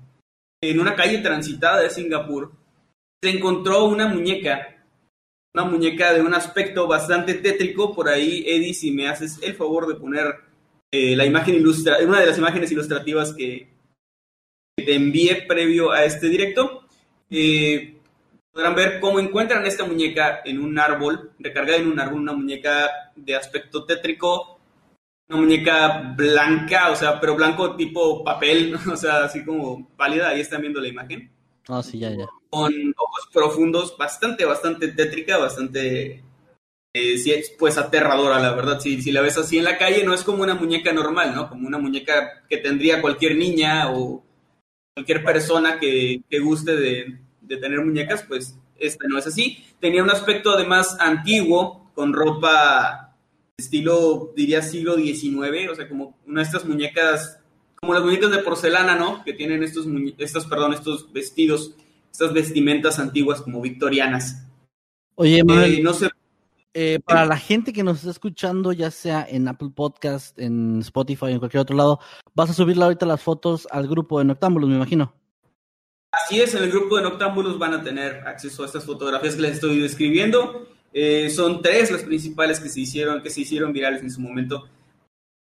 en una calle transitada de Singapur, se encontró una muñeca, una muñeca de un aspecto bastante tétrico, por ahí, Eddie, si me haces el favor de poner eh, la imagen ilustra, una de las imágenes ilustrativas que, que te envié previo a este directo, eh, podrán ver cómo encuentran esta muñeca en un árbol, recargada en un árbol, una muñeca de aspecto tétrico, una muñeca blanca, o sea, pero blanco tipo papel, o sea, así como pálida, ahí están viendo la imagen. Ah, sí, ya, ya. Con ojos profundos, bastante, bastante tétrica, bastante, eh, sí, pues aterradora, la verdad. Si, si la ves así en la calle, no es como una muñeca normal, ¿no? Como una muñeca que tendría cualquier niña o cualquier persona que, que guste de, de tener muñecas, pues esta no es así. Tenía un aspecto además antiguo, con ropa estilo, diría siglo XIX, o sea, como una de estas muñecas, como las muñecas de porcelana, ¿no? Que tienen estos, estos, perdón, estos vestidos, estas vestimentas antiguas como victorianas. Oye, Eh, Manuel, no sé, eh, para la gente que nos está escuchando, ya sea en Apple Podcast, en Spotify en cualquier otro lado, vas a subirle ahorita las fotos al grupo de Noctámbulos, me imagino. Así es, en el grupo de Noctámbulos van a tener acceso a estas fotografías que les estoy describiendo. Eh, son tres las principales que se hicieron, que se hicieron virales en su momento.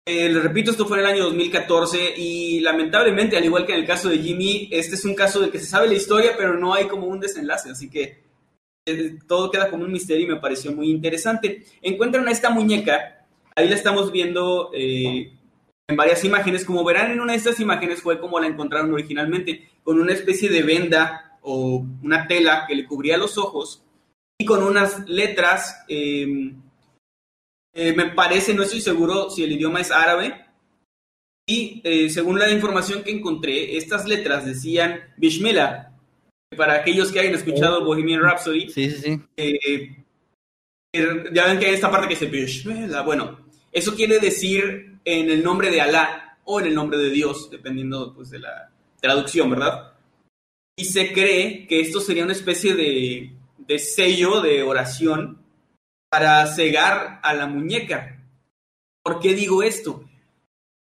Eh, les repito, esto fue en el año 2014 y lamentablemente, al igual que en el caso de Jimmy, este es un caso de que se sabe la historia, pero no hay como un desenlace, así que todo queda como un misterio y me pareció muy interesante. Encuentran a esta muñeca, ahí la estamos viendo eh, en varias imágenes. Como verán, en una de estas imágenes fue como la encontraron originalmente, con una especie de venda o una tela que le cubría los ojos y con unas letras. eh, eh, me parece, no estoy seguro si el idioma es árabe. Y eh, según la información que encontré, estas letras decían Bishmillah. Para aquellos que hayan escuchado Bohemian Rhapsody, Sí, sí, sí. eh, eh, ya ven que hay esta parte que dice Bishmillah. Bueno, eso quiere decir en el nombre de Alá o en el nombre de Dios, dependiendo pues, de la traducción, ¿verdad? Y se cree que esto sería una especie de, de sello de oración para cegar a la muñeca. ¿Por qué digo esto?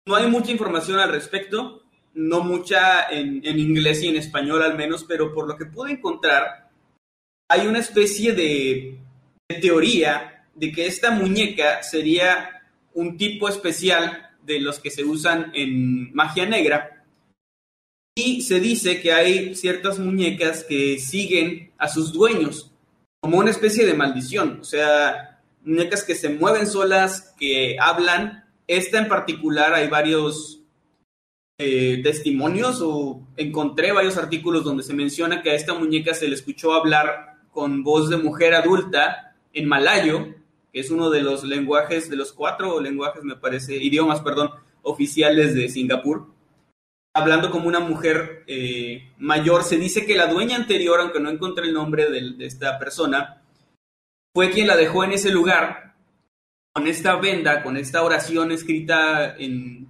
No hay mucha información al respecto, no mucha en, inglés y en español al menos, pero por lo que pude encontrar, hay una especie de teoría de que esta muñeca sería un tipo especial de los que se usan en magia negra. Y se dice que hay ciertas muñecas que siguen a sus dueños, como una especie de maldición. O sea, muñecas que se mueven solas, que hablan. Esta en particular hay varios eh, testimonios o encontré varios artículos donde se menciona que a esta muñeca se le escuchó hablar con voz de mujer adulta en malayo, que es uno de los lenguajes, de los cuatro lenguajes, me parece, idiomas, perdón, oficiales de Singapur. Hablando como una mujer eh, mayor, se dice que la dueña anterior, aunque no encontré el nombre de, de esta persona, fue quien la dejó en ese lugar con esta venda, con esta oración escrita en,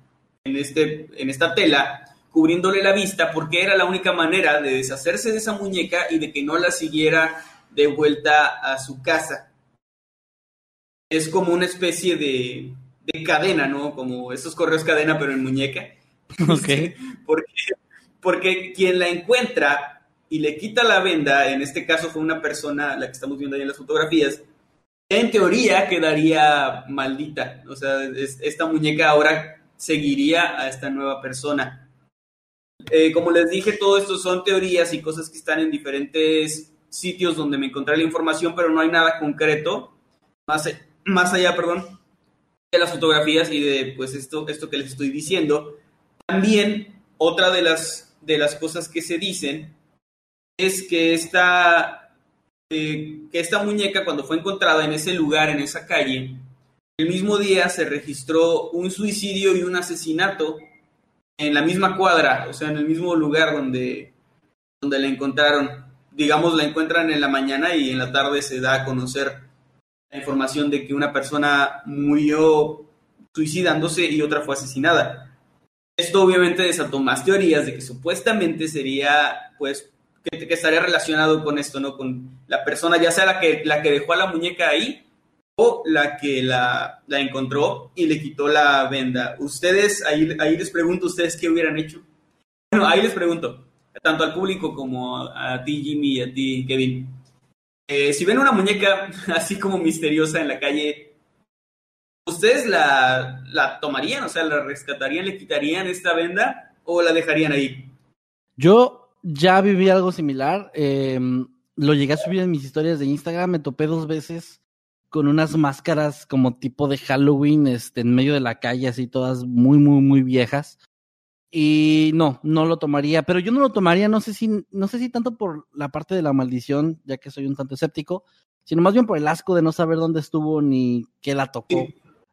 en, este, en esta tela, cubriéndole la vista, porque era la única manera de deshacerse de esa muñeca y de que no la siguiera de vuelta a su casa. Es como una especie de, de cadena, ¿no? Como esos correos cadena, pero en muñeca. Ok. porque, porque quien la encuentra y le quita la venda, en este caso fue una persona, la que estamos viendo ahí en las fotografías, en teoría quedaría maldita. O sea, es- esta muñeca ahora seguiría a esta nueva persona. Eh, como les dije, todo esto son teorías y cosas que están en diferentes sitios donde me encontré la información, pero no hay nada concreto, más, más allá, perdón, de las fotografías y de pues esto, esto que les estoy diciendo. También otra de las, de las cosas que se dicen es que esta, eh, que esta muñeca cuando fue encontrada en ese lugar, en esa calle, el mismo día se registró un suicidio y un asesinato en la misma cuadra, o sea, en el mismo lugar donde, donde la encontraron. Digamos, la encuentran en la mañana y en la tarde se da a conocer la información de que una persona murió suicidándose y otra fue asesinada. Esto obviamente desató más teorías de que supuestamente sería, pues, que, que estaría relacionado con esto, ¿no? Con la persona, ya sea la que, la que dejó a la muñeca ahí la que la, la encontró y le quitó la venda. Ustedes, ahí, ahí les pregunto, ¿ustedes qué hubieran hecho? Bueno, ahí les pregunto, tanto al público como a, ti, Jimmy, a ti, Kevin. Eh, si ven una muñeca así como misteriosa en la calle, ¿ustedes la, la tomarían? O sea, ¿la rescatarían, le quitarían esta venda o la dejarían ahí? Yo ya viví algo similar. eh, lo llegué a subir en mis historias de Instagram. Me topé dos veces con unas máscaras como tipo de Halloween este, en medio de la calle, así todas muy, muy, muy viejas. Y no, no lo tomaría, pero yo no lo tomaría, no sé si, no sé si tanto por la parte de la maldición, ya que soy un tanto escéptico, sino más bien por el asco de no saber dónde estuvo ni qué la tocó.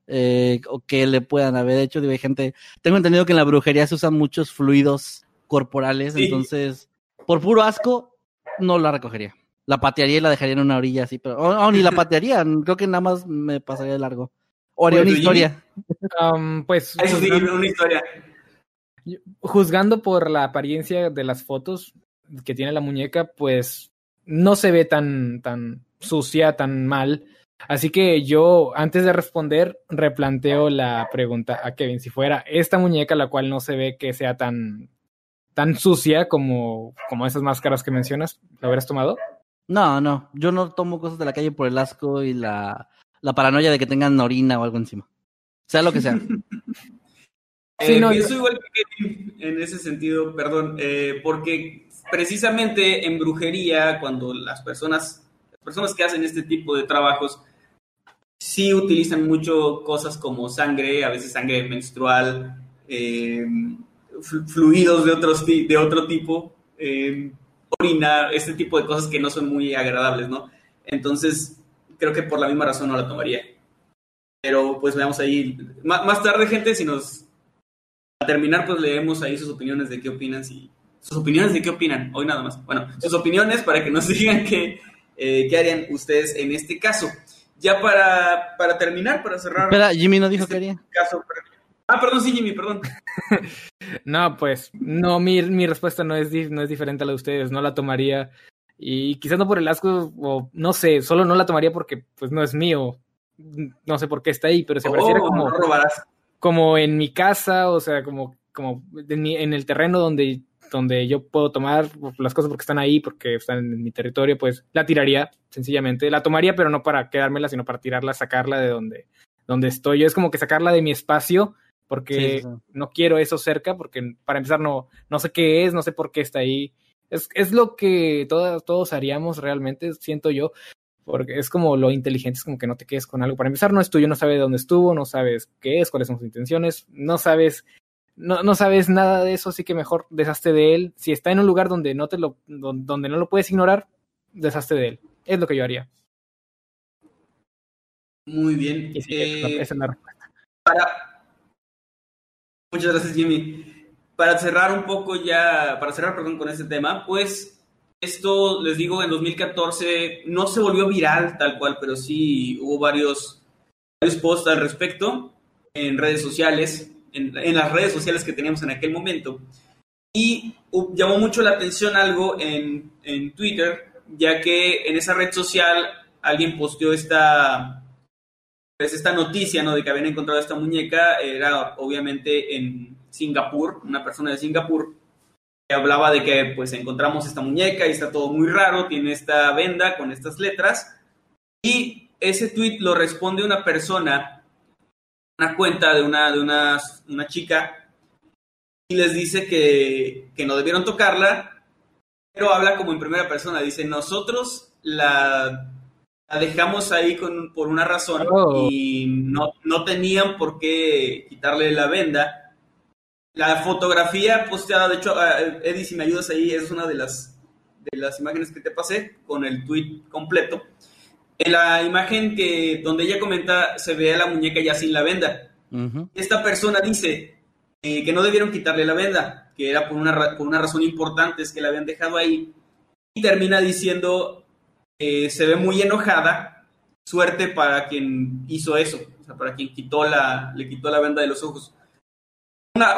Eh, o qué le puedan haber hecho. Digo, hay gente, tengo entendido que en la brujería se usan muchos fluidos corporales, Sí. entonces, por puro asco, no la recogería. La patearía y la dejaría en una orilla así, pero, o, o ni la patearía, creo que nada más me pasaría de largo. O haría Bueno, una ¿y historia. Um, pues Eso sí, juzgando, una historia. juzgando por la apariencia de las fotos que tiene la muñeca, pues no se ve tan, tan sucia, tan mal. Así que yo, antes de responder, replanteo la pregunta a Kevin. Si fuera esta muñeca, la cual no se ve que sea tan, tan sucia como, como esas máscaras que mencionas, ¿la hubieras tomado? No, no, yo no tomo cosas de la calle por el asco y la, la paranoia de que tengan orina o algo encima. Sea lo que sea. Sí, Eh, no, pienso igual que Kevin en ese sentido, perdón, eh, porque precisamente en brujería, cuando las personas, las personas que hacen este tipo de trabajos, sí utilizan mucho cosas como sangre, a veces sangre menstrual, eh, flu- fluidos de, otros, ti- de otro tipo, eh, orina, este tipo de cosas que no son muy agradables, ¿no? Entonces, creo que por la misma razón no la tomaría. Pero pues veamos ahí, má- más tarde, gente, si nos a terminar, pues leemos ahí sus opiniones de qué opinan. Si, sus opiniones de qué opinan, hoy nada más. Bueno, sus opiniones para que nos digan qué, eh, qué harían ustedes en este caso. Ya para, para terminar, para cerrar Espera, Jimmy no dijo Este- que haría. caso. Ah, perdón, sí, Jimmy, perdón. No, pues no, mi, mi respuesta no es, no es diferente a la de ustedes, no la tomaría. Y quizás no por el asco, o no sé, solo no la tomaría porque pues no es mío. No sé por qué está ahí, pero se pareciera Oh, como, no como en mi casa, o sea, como, como en, mi- en el terreno donde, donde yo puedo tomar las cosas porque están ahí, porque están en mi territorio, pues la tiraría, sencillamente. La tomaría, pero no para quedármela, sino para tirarla, sacarla de donde, donde estoy. Yo es como que sacarla de mi espacio, porque Sí, sí, sí. no quiero eso cerca, porque para empezar no, no sé qué es, no sé por qué está ahí. Es, es lo que todas, todos haríamos realmente, siento yo, porque es como lo inteligente, es como que no te quedes con algo. Para empezar, no es tuyo, no sabes dónde estuvo, no sabes qué es, cuáles son sus intenciones, no sabes, no, no sabes nada de eso, así que mejor deshazte de él. Si está en un lugar donde no te lo, don- donde no lo puedes ignorar, deshazte de él. Es lo que yo haría. Muy bien. Y sí, esa es la- Eh, esa es la respuesta. Muchas gracias, Jimmy. Para cerrar un poco ya, para cerrar, perdón, con este tema, pues esto, les digo, en 2014 no se volvió viral tal cual, pero sí hubo varios, varios posts al respecto en redes sociales, en, las redes sociales que teníamos en aquel momento. Y llamó mucho la atención algo en, en Twitter, ya que en esa red social alguien posteó esta, pues esta noticia, ¿no? De que habían encontrado esta muñeca, era obviamente en Singapur, una persona de Singapur, que hablaba de que pues encontramos esta muñeca y está todo muy raro, tiene esta venda con estas letras, y ese tweet lo responde una persona, una cuenta de una, de una, una chica, y les dice que, que no debieron tocarla, pero habla como en primera persona, dice, nosotros la la dejamos ahí con, por una razón Oh. y no, no tenían por qué quitarle la venda. La fotografía posteada, de hecho, ah, Eddie, si me ayudas ahí, es una de las, de las imágenes que te pasé con el tweet completo. En la imagen que, donde ella comenta, se ve a la muñeca ya sin la venda. Esta persona dice eh, que no debieron quitarle la venda, que era por una, por una razón importante, es que la habían dejado ahí. Y termina diciendo, eh, se ve muy enojada, suerte para quien hizo eso, para quien quitó la, le quitó la venda de los ojos.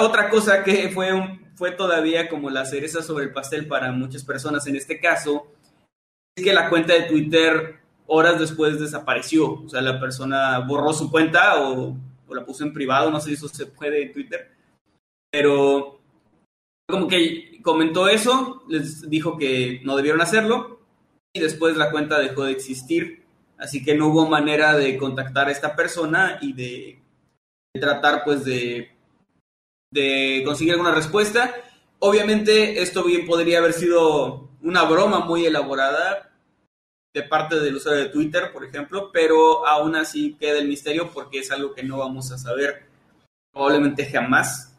Otra cosa que fue, fue todavía como la cereza sobre el pastel para muchas personas en este caso, es que la cuenta de Twitter horas después desapareció, o sea, la persona borró su cuenta o la puso en privado, no sé si eso se puede en Twitter, pero como que comentó eso, les dijo que no debieron hacerlo y después la cuenta dejó de existir, así que no hubo manera de contactar a esta persona y de, de tratar pues de, de conseguir alguna respuesta. Obviamente esto bien podría haber sido una broma muy elaborada de parte del usuario de Twitter, por ejemplo, pero aún así queda el misterio porque es algo que no vamos a saber probablemente jamás.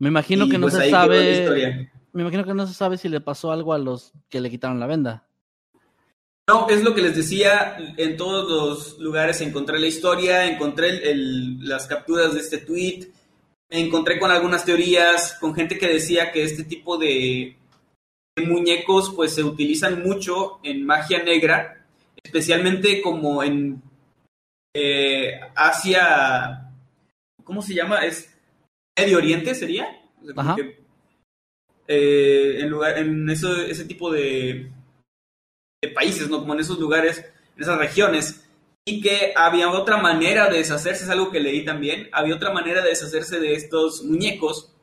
Me imagino Y, que no pues, se sabe. Me imagino que no se sabe si le pasó algo a los que le quitaron la venda. No, es lo que les decía, en todos los lugares encontré la historia, encontré el- el- las capturas de este tweet, me encontré con algunas teorías, con gente que decía que este tipo de, de muñecos pues se utilizan mucho en magia negra, especialmente como en eh, Asia, ¿cómo se llama? ¿Es Medio Oriente sería? O sea, como Ajá. que, eh, en lugar, en eso, ese tipo de, de países, ¿no? Como en esos lugares, en esas regiones, y que había otra manera de deshacerse, es algo que leí también, había otra manera de deshacerse de estos muñecos,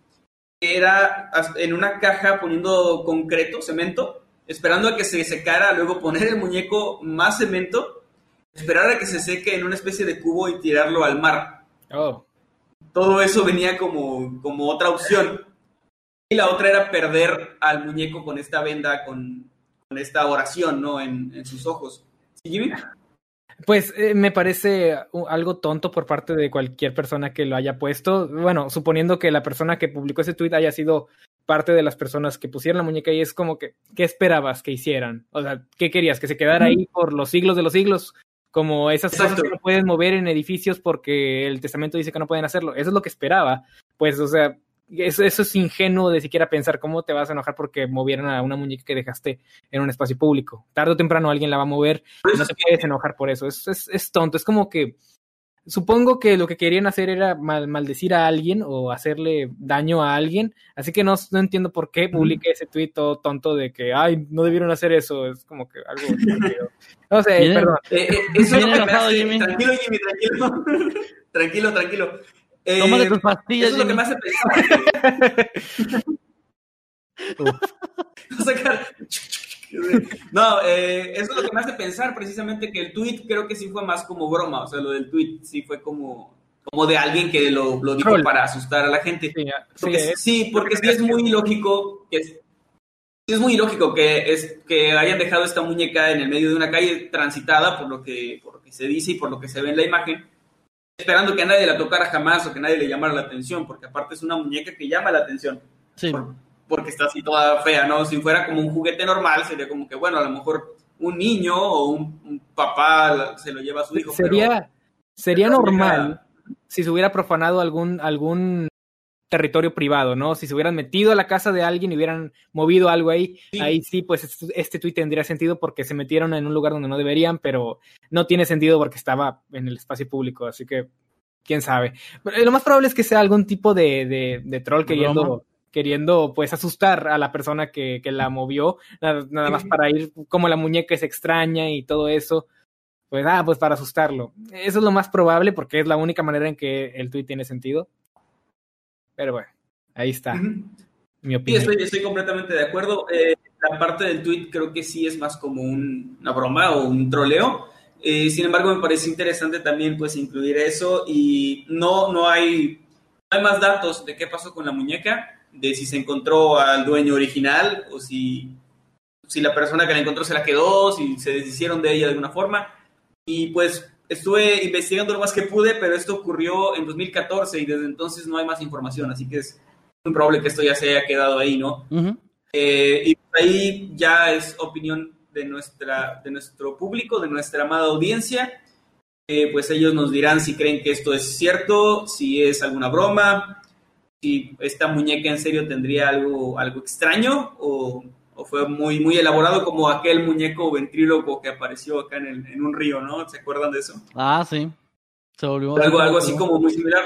que era en una caja poniendo concreto, cemento, esperando a que se secara, luego poner el muñeco más cemento, esperar a que se seque en una especie de cubo y tirarlo al mar. Oh. Todo eso venía como, como otra opción. Y la otra era perder al muñeco con esta venda, con esta oración, ¿no? En, en sus ojos. ¿Sí, Jimmy? Pues eh, me parece u- algo tonto por parte de cualquier persona que lo haya puesto. Bueno, suponiendo que la persona que publicó ese tweet haya sido parte de las personas que pusieron la muñeca y es como que, ¿qué esperabas que hicieran? O sea, ¿qué querías? ¿Que se quedara ahí por los siglos de los siglos? Como esas Exacto. cosas que no pueden mover en edificios porque el testamento dice que no pueden hacerlo. Eso es lo que esperaba. Pues, o sea, eso, eso es ingenuo de siquiera pensar cómo te vas a enojar porque movieron a una muñeca que dejaste en un espacio público. Tarde o temprano alguien la va a mover y no te puedes enojar por eso. Es, es, es tonto. Es como que supongo que lo que querían hacer era mal- maldecir a alguien o hacerle daño a alguien. Así que no, no entiendo por qué publiqué ese tuit todo tonto de que, ay, no debieron hacer eso. Es como que algo. no sé, perdón. Eh, eh, eso es lo que me hace- Jimmy. Tranquilo, Jimmy, tranquilo. tranquilo, tranquilo. Eh, Tómate tus pastillas, Eso es lo que me hace pensar. No, eh, eso es lo que me hace pensar precisamente que el tweet creo que sí fue más como broma, o sea, lo del tweet sí fue como, como de alguien que lo, lo dijo Troll. para asustar a la gente. Sí, sí, Porque, es- sí, porque sí es muy lógico que es, sí es muy lógico que es que hayan dejado esta muñeca en el medio de una calle transitada por lo que por lo que se dice y por lo que se ve en la imagen, esperando que nadie la tocara jamás o que nadie le llamara la atención, porque aparte es una muñeca que llama la atención Sí. porque está así toda fea, ¿no? Si fuera como un juguete normal, sería como que, bueno, a lo mejor un niño o un, un papá se lo lleva a su hijo. pero- sería sería pero normal si se hubiera profanado algún algún territorio privado, ¿no? Si se hubieran metido a la casa de alguien y hubieran movido algo ahí, Sí. ahí sí, pues este, este tuit tendría sentido porque se metieron en un lugar donde no deberían, pero no tiene sentido porque estaba en el espacio público, así que quién sabe. Pero, eh, Lo más probable es que sea algún tipo de, de, de troll queriendo, Broma. queriendo pues asustar a la persona que, que la movió, nada, nada más para ir como la muñeca es extraña y todo eso. Pues, ah, pues para asustarlo. Eso es lo más probable porque es la única manera en que el tweet tiene sentido. Pero bueno, ahí está mi Sí, opinión. estoy, estoy completamente de acuerdo. Eh, la parte del tweet creo que sí es más como un- una broma o un troleo. Eh, sin embargo, me parece interesante también pues incluir eso y no, no, hay, no hay más datos de qué pasó con la muñeca, de si se encontró al dueño original o si, si la persona que la encontró se la quedó, si se deshicieron de ella de alguna forma. Y pues estuve investigando lo más que pude, pero esto ocurrió en 2014 y desde entonces no hay más información, así que es muy probable que esto ya se haya quedado ahí, ¿no? Ujú. Eh, y por ahí ya es opinión de, nuestra, de nuestro público, de nuestra amada audiencia. Eh, pues ellos nos dirán si creen que esto es cierto, si es alguna broma, si esta muñeca en serio tendría algo, algo extraño o, o fue muy, muy elaborado como aquel muñeco ventríloco que apareció acá en, el- en un río, ¿no? ¿Se acuerdan de eso? Ah, sí. Se volvió. Algo, algo así como muy similar.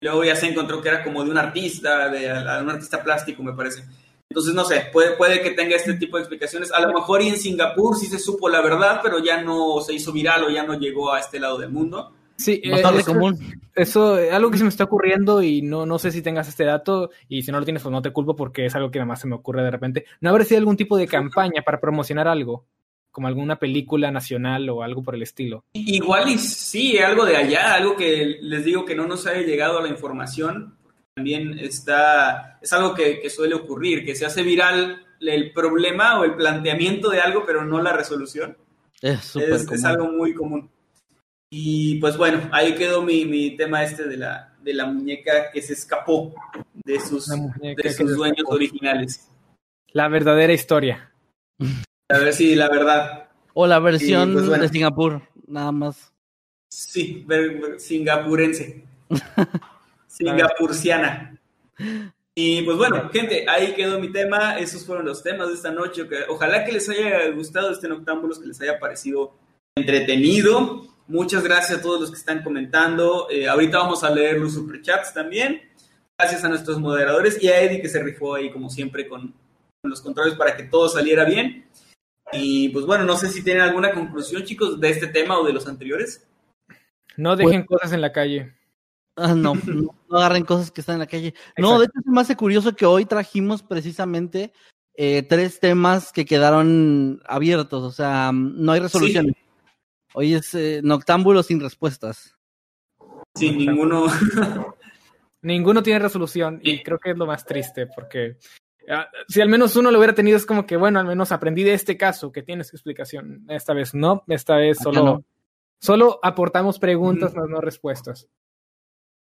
Luego ya se encontró que era como de un artista, de, de un artista plástico, me parece. Entonces, no sé, puede, puede que tenga este tipo de explicaciones. A lo mejor y en Singapur sí se supo la verdad, pero ya no se hizo viral o ya no llegó a este lado del mundo. Sí, eh, Bastante eso- común. Eso, eh, algo que se me está ocurriendo y no, no sé si tengas este dato y si no lo tienes, pues no te culpo porque es algo que nada más se me ocurre de repente. ¿No habrá sido algún tipo de campaña para promocionar algo? Como alguna película nacional o algo por el estilo. Igual y sí, algo de allá, algo que les digo que no nos haya llegado a la información. También está, es algo que, que suele ocurrir, que se hace viral el problema o el planteamiento de algo, pero no la resolución. Es es, es algo muy común. Y pues bueno, ahí quedó mi, mi tema este de la, de la muñeca que se escapó de sus, de sus dueños escapó. originales. La verdadera historia. A ver si la verdad. O la versión pues, bueno. de Singapur, nada más. Sí, singapurense. Singapurciana. Y pues bueno, gente, ahí quedó mi tema. Esos fueron los temas de esta noche. Ojalá que les haya gustado este Noctámbulos, que les haya parecido entretenido. Muchas gracias a todos los que están comentando. Eh, ahorita vamos a leer los superchats también. Gracias a nuestros moderadores y a Eddie que se rifó ahí como siempre con, con los controles para que todo saliera bien. Y pues bueno, no sé si tienen alguna conclusión, chicos, de este tema o de los anteriores. No dejen cosas en la calle. Ah, no, no, no agarren cosas que están en la calle. No, de hecho se me hace curioso que hoy trajimos precisamente eh, tres temas que quedaron abiertos, o sea, no hay resolución. Hoy es eh, noctámbulo sin respuestas. Sin ninguno. Ninguno tiene resolución y creo que es lo más triste porque ah, si al menos uno lo hubiera tenido es como que, bueno, al menos aprendí de este caso que tiene su explicación. Esta vez no, esta vez solo, no. solo aportamos preguntas, más no respuestas.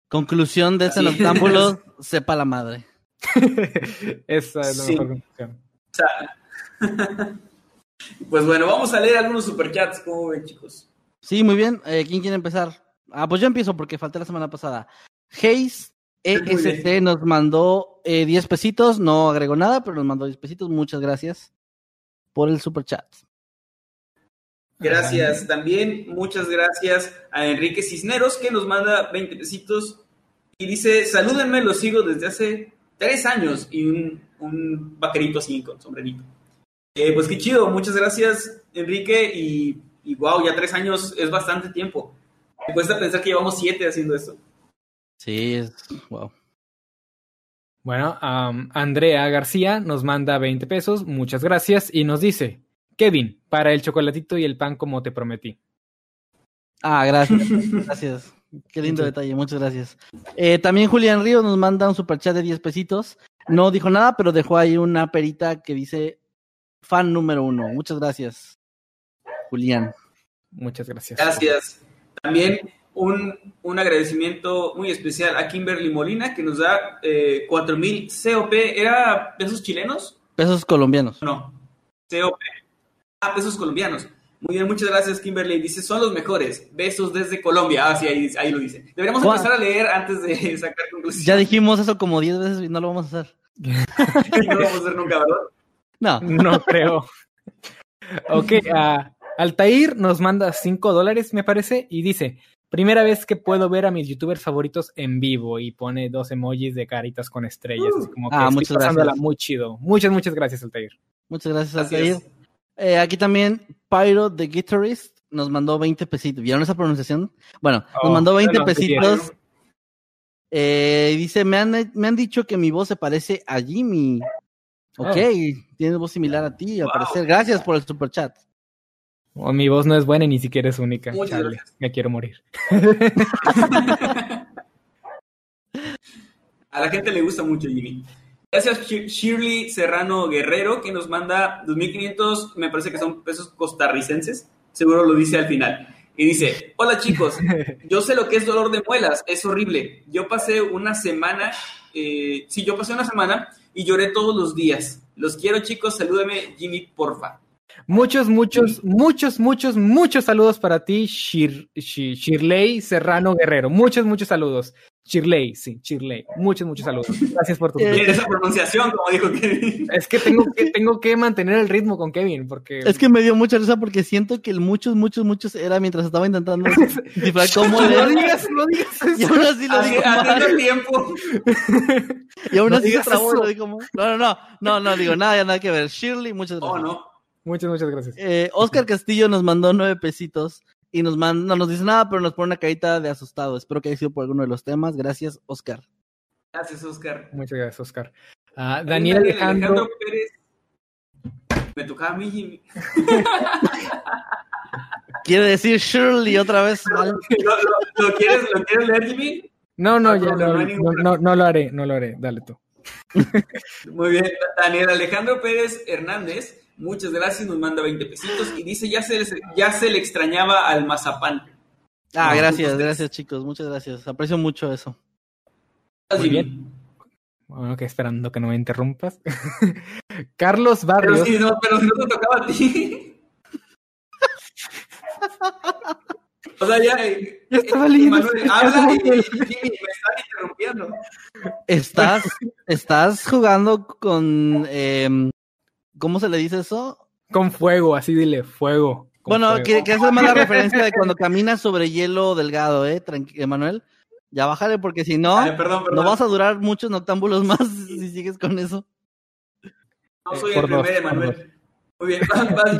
Conclusión de Así noctámbulo, sepa la madre. Esa es la Sí. mejor conclusión. O sea, pues bueno, vamos a leer algunos superchats. ¿Cómo ven, chicos? Sí, muy bien. Eh, ¿Quién quiere empezar? Ah, pues yo empiezo porque falté la semana pasada. Hayes ESC bien. nos mandó eh, 10 pesitos, no agregó nada, pero nos mandó 10 pesitos. Muchas gracias por el super chat. Gracias. También muchas gracias a Enrique Cisneros que nos manda 20 pesitos y dice, salúdenme, los sigo desde hace tres años y un, un vaquerito así con sombrerito. Eh, pues qué chido, muchas gracias Enrique y, y wow, ya tres años es bastante tiempo. Me cuesta pensar que llevamos siete haciendo esto. Sí, es wow. Bueno, Andrea García nos manda 20 pesos, muchas gracias, y nos dice, Kevin, para el chocolatito y el pan como te prometí. Ah, gracias. Gracias. Qué lindo detalle, muchas gracias. Eh, también Julián Ríos nos manda un superchat de 10 pesitos. No dijo nada, pero dejó ahí una perita que dice fan número uno. Muchas gracias, Julián. Muchas gracias. Gracias. También un, un agradecimiento muy especial a Kimberly Molina que nos da eh, 4000 COP. ¿Era pesos chilenos? Pesos colombianos. No. COP. Ah, pesos colombianos. Muy bien, muchas gracias, Kimberly. Dice, son los mejores. Besos desde Colombia. Ah, sí, ahí, ahí lo dice. Deberíamos ¿Cuál? empezar a leer antes de sacar conclusiones. Ya dijimos eso como 10 veces y no lo vamos a hacer. no lo vamos a hacer nunca, ¿verdad? No. No creo. ok, Altair nos manda 5 dólares, me parece, y dice, primera vez que puedo ver a mis youtubers favoritos en vivo, y pone dos emojis de caritas con estrellas, así como que Ah, estoy muchas pasándola gracias. muy chido. Muchas, muchas gracias, Altair. Muchas gracias, Altair. Eh, aquí también Pyro the Guitarist nos mandó 20 pesitos. ¿Vieron esa pronunciación? Bueno, nos Oh, mandó 20 bueno, pesitos. Eh, dice, me han, me han dicho que mi voz se parece a Jimmy. Ok, tienes voz similar a ti, al Wow. parecer. Gracias por el super chat. Oh, mi voz no es buena y ni siquiera es única. Muchas Chale, gracias. me quiero morir. A la gente le gusta mucho Jimmy. Gracias Shir- Shirley Serrano Guerrero que nos manda 2.500, me parece que son pesos costarricenses, seguro lo dice al final. Y dice, hola chicos, yo sé lo que es dolor de muelas, es horrible. Yo pasé una semana, eh, sí, yo pasé una semana y lloré todos los días. Los quiero chicos, salúdame Jimmy, porfa. Muchos, muchos, muchos, muchos, muchos saludos para ti, Shir, Shi- Shirley Serrano Guerrero. Muchos, muchos saludos. Shirley, sí, Shirley. Muchos, muchos saludos. Gracias por tu Eh, esa pronunciación, como dijo Kevin. Es que tengo que tengo que mantener el ritmo con Kevin porque Es que me dio mucha risa porque siento que el muchos, muchos, muchos era mientras estaba intentando cómo no digas, no digas Y aún así lo digo mal. tiempo. Y aún No así se trabó lo digo mal. No, no, no. No, no, digo nada, ya nada que ver. Shirley, muchas gracias. Oh, no. Muchas, muchas gracias. Eh, Oscar Castillo nos mandó nueve pesitos y nos manda, no nos dice nada, pero nos pone una carita de asustado. Espero que haya sido por alguno de los temas. Gracias, Oscar. Gracias, Oscar. Muchas gracias, Oscar. Ah, Daniel Alejandro, Pérez. Me tocaba a mí, Jimmy. Quiere decir Shirley otra vez. ¿Lo, lo- lo quieres, ¿Lo quieres leer, Jimmy? No, no, No, ya no, no, no lo haré, no lo haré. Dale tú. Muy bien. Daniel Alejandro Pérez Hernández, muchas gracias, nos manda 20 pesitos y dice, ya se, les- ya se le extrañaba al mazapán. Ah, No, gracias, gracias chicos, muchas gracias. Aprecio mucho eso. Muy Jimmy. Bueno, que esperando que no me interrumpas. Carlos Pero Barrios. sí, no, pero si no te tocaba a ti. o sea, ya. eh, Ya estaba eh, leyendo Manuel, su- habla y, y- y me están interrumpiendo. Estás, estás jugando con, em, ¿cómo se le dice eso? Con fuego, así dile, fuego. Bueno, fuego. que, que hace más la referencia de cuando caminas sobre hielo delgado, ¿eh? Tranqui- Emanuel. Ya bájale porque si no, Ay, perdón, perdón. no vas a durar muchos noctámbulos más si sigues con eso. No Eh, soy por el dos, primer por Emanuel. Muy bien, vas.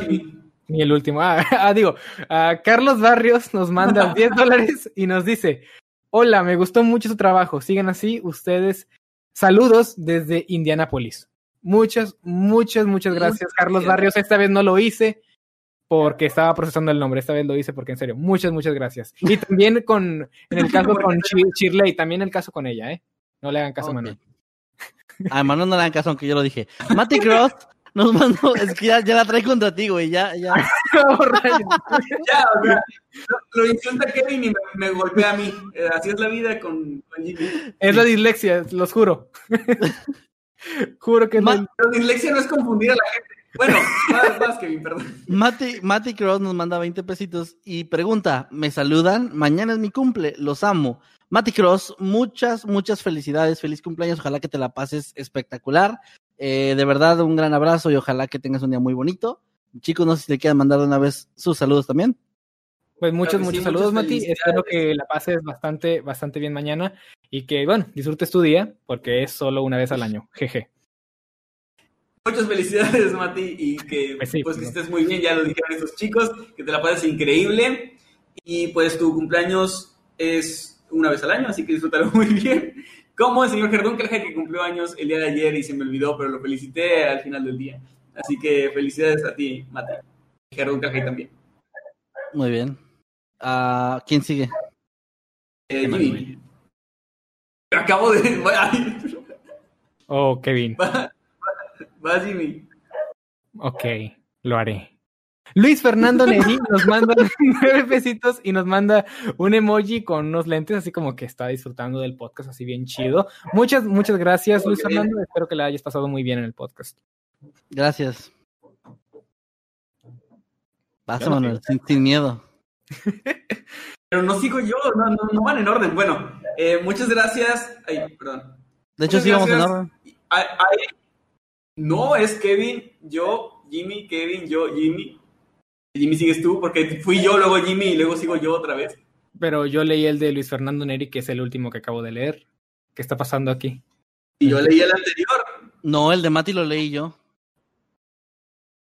Ni el último. Ah, ah, digo, ah, Carlos Barrios nos manda 10 dólares y nos dice, hola, me gustó mucho su trabajo, sigan así ustedes. Saludos desde Indianápolis. Muchas, muchas, muchas gracias, Muchas Carlos gracias. Barrios. Esta vez no lo hice porque estaba procesando el nombre, esta vez lo hice porque en serio, muchas, muchas gracias. Y también con, en el caso con Shirley, también el caso con ella, ¿eh? No le hagan caso, Ok. Manuel. A Emanuel no le dan caso, aunque yo lo dije. Matty Cross nos mandó, es que ya, ya la trae contra ti, güey, ya, ya. Ya, o sea, lo, lo insulta Kevin y me, me golpea a mí. Eh, Así es la vida con, con Jimmy. es la dislexia, los juro. Juro que Ma- Pero dislexia no es confundir a la gente. Bueno, vas, vas, Kevin, perdón. Matty, Matty Cross nos manda 20 pesitos y pregunta, ¿me saludan? Mañana es mi cumple, los amo. Matty Cross, muchas, muchas felicidades, feliz cumpleaños, ojalá que te la pases espectacular. Eh, de verdad, un gran abrazo y ojalá que tengas un día muy bonito. Chicos, no sé si te quieran mandar de una vez sus saludos también. Pues muchos, Claro muchos sí, saludos, Mati. Espero que la pases bastante, bastante bien mañana y que, bueno, disfrutes tu día porque es solo una vez al año. Jeje. Muchas felicidades, Mati, y que Pues sí, pues, que pues, estés muy bien, ya lo dijeron estos chicos, que te la pases increíble. Y pues tu cumpleaños es una vez al año, así que disfrútalo muy bien. Como el señor Gerdón Calja, que cumplió años el día de ayer y se me olvidó, pero lo felicité al final del día. Así que felicidades a ti, Mati. Y Gerdón Calja también. Muy bien. Ah, ¿Quién sigue? Eh. Jimmy. Acabo de. Oh, Kevin. va, va, Jimmy. Ok, lo haré. Luis Fernando Neri nos manda nueve pesitos y nos manda un emoji con unos lentes, así como que está disfrutando del podcast, así bien chido. Muchas, muchas gracias, Luis. Fernando. Espero que la hayas pasado muy bien en el podcast. Gracias. Vas, Manuel, sin, sin miedo. Pero no sigo yo, no, no, no van en orden. Bueno, eh, muchas gracias. Ay, perdón. De hecho, Muchas sí vamos en gracias. orden. Ay, ay, no, es Kevin, yo, Jimmy, Kevin, yo, Jimmy. Jimmy sigues tú, porque fui yo, luego Jimmy y luego sigo yo otra vez. Pero yo leí el de Luis Fernando Neri, que es el último que acabo de leer. ¿Qué está pasando aquí? Y yo leí el anterior. No, el de Mati lo leí yo.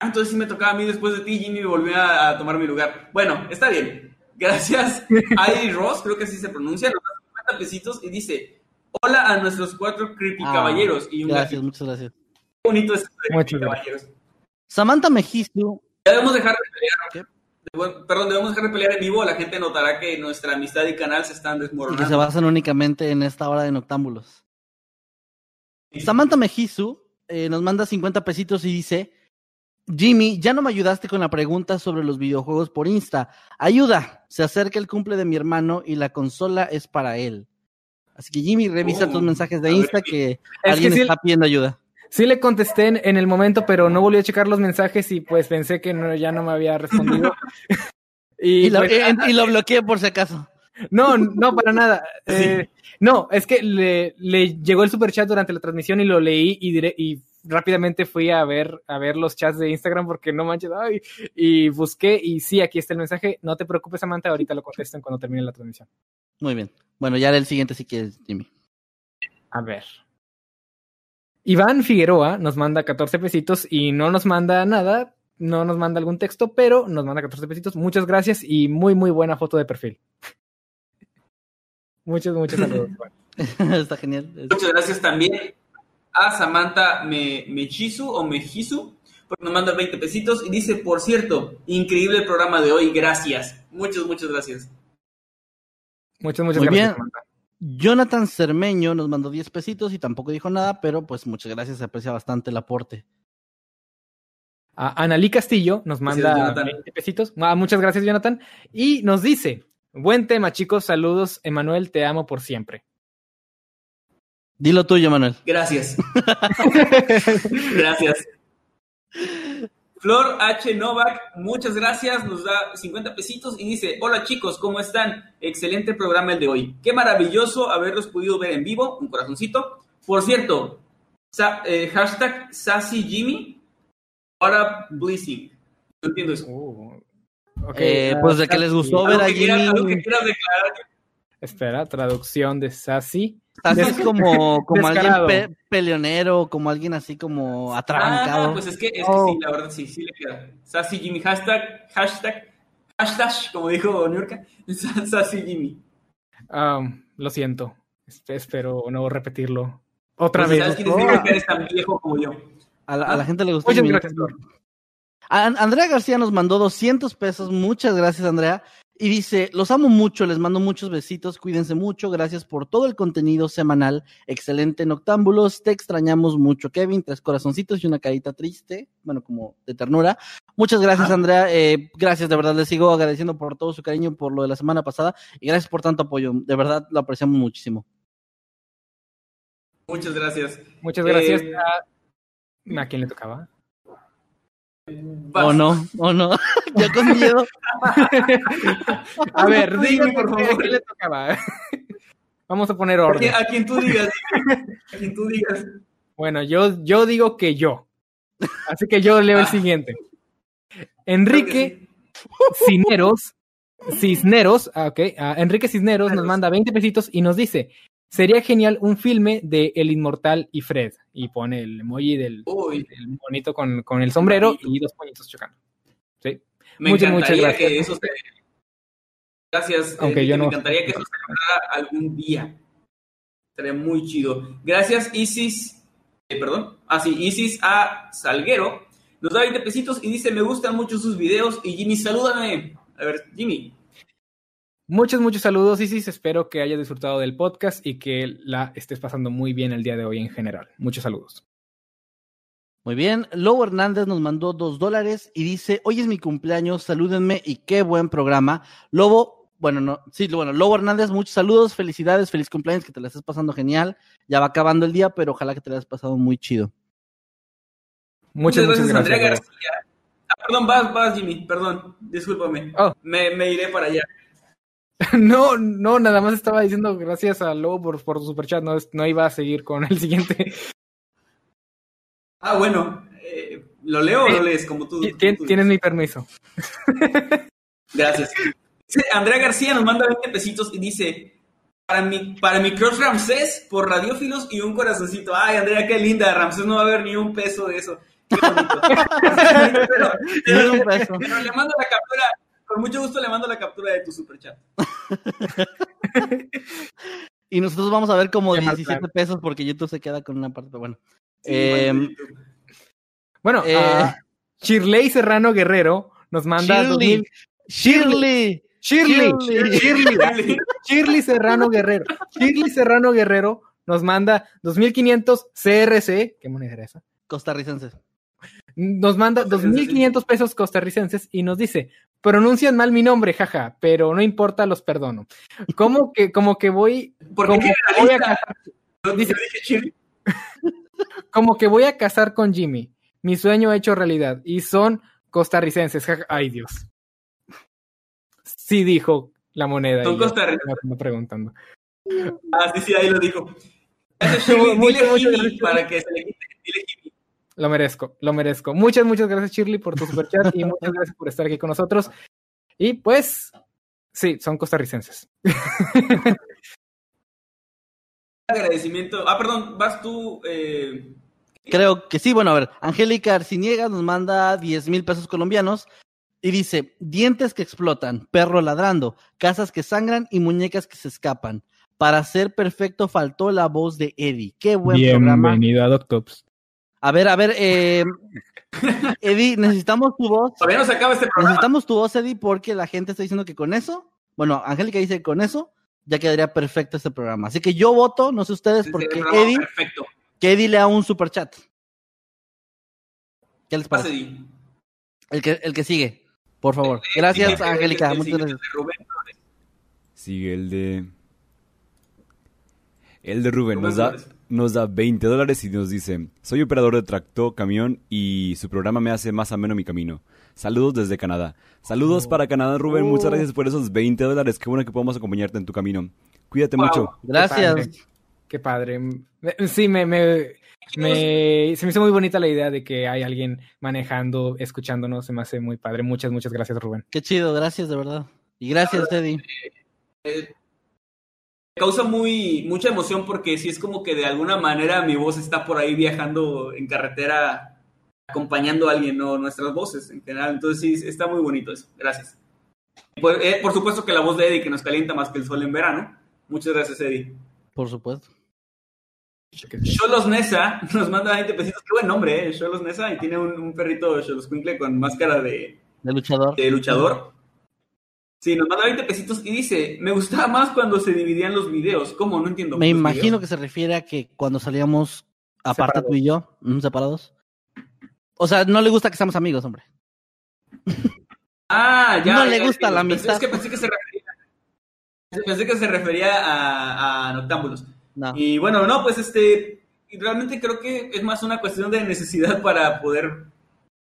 Ah, entonces sí me tocaba a mí después de ti, Jimmy volvió a, a tomar mi lugar. Bueno, está bien. Gracias. Ay Ross, creo que así se pronuncia, nos da 50 pesitos y dice: Hola a nuestros cuatro creepy Ah, caballeros. Y un Gracias, gatito. muchas gracias. Qué bonito es creepy caballeros. Samantha Mejistu, Ya debemos dejar de pelear. Perdón, debemos dejar de pelear en vivo. La gente notará que nuestra amistad y canal se están y que se desmoronando. basan únicamente en esta hora de noctámbulos. Samantha Mejisu eh, nos manda 50 pesitos y dice, Jimmy, ya no me ayudaste con la pregunta sobre los videojuegos por Insta. Ayuda, se acerca el cumple de mi hermano y la consola es para él. Así que Jimmy, revisa Oh, tus mensajes de ver, Insta que alguien sí- está pidiendo ayuda. Sí le contesté en, en el momento, pero no volví a checar los mensajes y pues pensé que no, ya no me había respondido. y, Y, lo, pues, eh, y lo bloqueé por si acaso. no, no, para nada. Eh, no, es que le, le llegó el superchat durante la transmisión y lo leí y, dire- y rápidamente fui a ver, a ver los chats de Instagram porque no manches, ay, y busqué y sí, aquí está el mensaje. No te preocupes, Samantha, ahorita lo contesto cuando termine la transmisión. Muy bien. Bueno, ya el siguiente si quieres, Jimmy. A ver. Iván Figueroa nos manda 14 pesitos y no nos manda nada, no nos manda algún texto, pero nos manda 14 pesitos. Muchas gracias y muy, muy buena foto de perfil. Muchos, muchos saludos. Iván. está genial. Muchas gracias también a Samantha Me- Mechizu o Mejizu, porque nos manda 20 pesitos y dice, por cierto, increíble el programa de hoy, gracias. Muchas, muchas gracias. Muchas, muchas Muy gracias. bien. Jonathan Cermeño nos mandó 10 pesitos y tampoco dijo nada, pero pues muchas gracias, se aprecia bastante el aporte. A Analí Castillo nos manda Jonathan. 20 pesitos. Ah, muchas gracias, Jonathan. Y nos dice, buen tema, chicos, saludos, Emanuel, te amo por siempre. Dilo tuyo, Manuel. Gracias. gracias. Flor H. Novak, muchas gracias, nos da 50 pesitos y dice, hola chicos, ¿cómo están? Excelente programa el de hoy. Qué maravilloso haberlos podido ver en vivo, un corazoncito. Por cierto, eh, hashtag Sassy Jimmy, ahora Blissing. No entiendo eso. Uh, eh, pues de que les gustó ver a Jimmy. Espera, traducción de Sassy. Sassy es como, como alguien peleonero, como alguien así como atrabancado. Ah, pues es que, es que sí, oh. la verdad sí, sí le queda. Sassy Jimmy, hashtag, hashtag, hashtag, como dijo Niurka, Sassy Jimmy. Um, lo siento, espero no repetirlo otra pues, vez. ¿Sabes quién es que eres tan viejo como yo? A la, a la gente le gustó. Muchas gracias, Andrea García nos mandó 200 pesos. Muchas gracias, Andrea. Y dice, los amo mucho, les mando muchos besitos, cuídense mucho, gracias por todo el contenido semanal, excelente Noctámbulos, te extrañamos mucho, Kevin, tres corazoncitos y una carita triste, bueno, como de ternura. Muchas gracias, Andrea, eh, gracias, de verdad, les sigo agradeciendo por todo su cariño por lo de la semana pasada y gracias por tanto apoyo, de verdad lo apreciamos muchísimo. Muchas gracias. Muchas gracias. Eh, a... quién le tocaba? O no, o no, ya con miedo. a ver, dime por favor. ¿Qué le tocaba? Vamos a poner orden. A quien tú digas, a quien tú digas. Bueno, yo, yo digo que yo. Así que yo leo el siguiente. Enrique Cisneros, Cisneros, ah, ok, ah, Enrique Cisneros nos manda 20 pesitos y nos dice, Sería genial un filme de El Inmortal y Fred. Y pone el emoji del, bonito con, con, el sombrero y dos puñitos chocando. Sí. Me muchas, muchas gracias. Que eso se... Gracias. Aunque eh, yo no... Me encantaría que eso se lograra algún día. Sería muy chido. Gracias, Isis. Eh, perdón. Ah, sí, Isis A. Salguero. Nos da 20 pesitos y dice: Me gustan mucho sus videos. Y Jimmy, salúdame. A ver, Jimmy. Muchos, muchos saludos, Isis. Espero que hayas disfrutado del podcast y que la estés pasando muy bien el día de hoy en general. Muchos saludos. Muy bien. Lobo Hernández nos mandó dos dólares y dice: Hoy es mi cumpleaños, salúdenme y qué buen programa. Lobo, bueno, no, sí, bueno, Lobo Hernández, muchos saludos, felicidades, feliz cumpleaños, que te la estés pasando genial. Ya va acabando el día, pero ojalá que te la hayas pasado muy chido. Muchas, muchas gracias. Andrea García. Ah, perdón, vas, vas, Jimmy, perdón, discúlpame. Oh. Me, me iré para allá. No, no, nada más estaba diciendo gracias a Lobo por, por su superchat, no, no iba a seguir con el siguiente. Ah, bueno, eh, ¿lo leo o lo lees como tú? tienes mi permiso. Gracias. Andrea García nos manda 20 pesitos y dice, para mi, para mi crush Ramsés, por radiófilos y un corazoncito. Ay, Andrea, qué linda, Ramsés no va a haber ni un peso de eso. Qué bonito. pero, un peso. pero le mando la captura con mucho gusto le mando la captura de tu superchat. y nosotros vamos a ver como 17 pesos porque YouTube se queda con una parte, bueno. Em, bueno, eh, ah, Shirley Serrano Guerrero nos manda... Shirley. Shirley. Shirley. Shirley. Shirley Serrano Guerrero. Shirley Serrano Guerrero nos manda 2500 CRC. ¿Qué moneda era esa? Costarricenses. Nos manda 2.500 pesos costarricenses y nos dice, pronuncian mal mi nombre, jaja, pero no importa, los perdono. ¿Cómo que, como que voy, como que voy a casar, como que voy a casar con Jimmy, mi sueño hecho realidad, y son costarricenses, jaja, ay Dios. Sí dijo la moneda. Son costarricenses. preguntando. Ah, sí, sí, ahí lo dijo. para que se le quite, dile Jimmy. Lo merezco, lo merezco. Muchas, muchas gracias, Shirley, por tu superchat y muchas gracias por estar aquí con nosotros. Y pues, sí, son costarricenses. Agradecimiento. Ah, perdón, vas tú. Eh... Creo que sí. Bueno, a ver, Angélica Arciniega nos manda 10 mil pesos colombianos y dice: dientes que explotan, perro ladrando, casas que sangran y muñecas que se escapan. Para ser perfecto faltó la voz de Eddie. Qué buen programa. Bienvenido a Doctops. A ver, a ver, eh, Eddie, necesitamos tu voz. Todavía no se acaba este programa. Necesitamos tu voz, Eddie, porque la gente está diciendo que con eso, bueno, Angélica dice que con eso ya quedaría perfecto este programa. Así que yo voto, no sé ustedes, porque Eddie, que Eddie lea un super chat. ¿Qué les parece? El que, el que sigue, por favor. Gracias, Angélica. Muchas gracias. Sigue el de El de Rubén nos da, nos da 20 dólares y nos dice, soy operador de tractor, camión y su programa me hace más ameno mi camino. Saludos desde Canadá. Saludos para Canadá, Rubén. Muchas gracias por esos 20 dólares. Qué bueno que podamos acompañarte en tu camino. Cuídate Wow. mucho. Gracias. Qué padre. Sí, me, me, me- se me hizo muy bonita la idea de que hay alguien manejando, escuchándonos. Se me hace muy padre. Muchas, muchas gracias, Rubén. Qué chido, gracias de verdad. Y gracias, Eddie. Eh, causa muy mucha emoción porque sí es como que de alguna manera mi voz está por ahí viajando en carretera acompañando a alguien, no nuestras voces en general. Entonces sí, está muy bonito eso. Gracias. Por, eh, por supuesto que la voz de Eddie que nos calienta más que el sol en verano. Muchas gracias, Eddie. Por supuesto. Cholos Nesa nos manda 20 pesitos. Qué buen nombre, ¿eh? Cholos Nesa. Y tiene un, un perrito Cholos Quincle con máscara de, De luchador. de luchador. Sí, nos manda 20 pesitos y dice, me gustaba más cuando se dividían los videos. ¿Cómo? No entiendo. Me ¿Los imagino videos? que se refiere a que cuando salíamos, aparte Separados. tú y yo, separados. O sea, no le gusta que seamos amigos, hombre. Ah, ya. No ya, le gusta la amistad. Es que pensé que se refería, pensé que se refería a, a Noctámbulos. No. Y bueno, no, pues este, realmente creo que es más una cuestión de necesidad para poder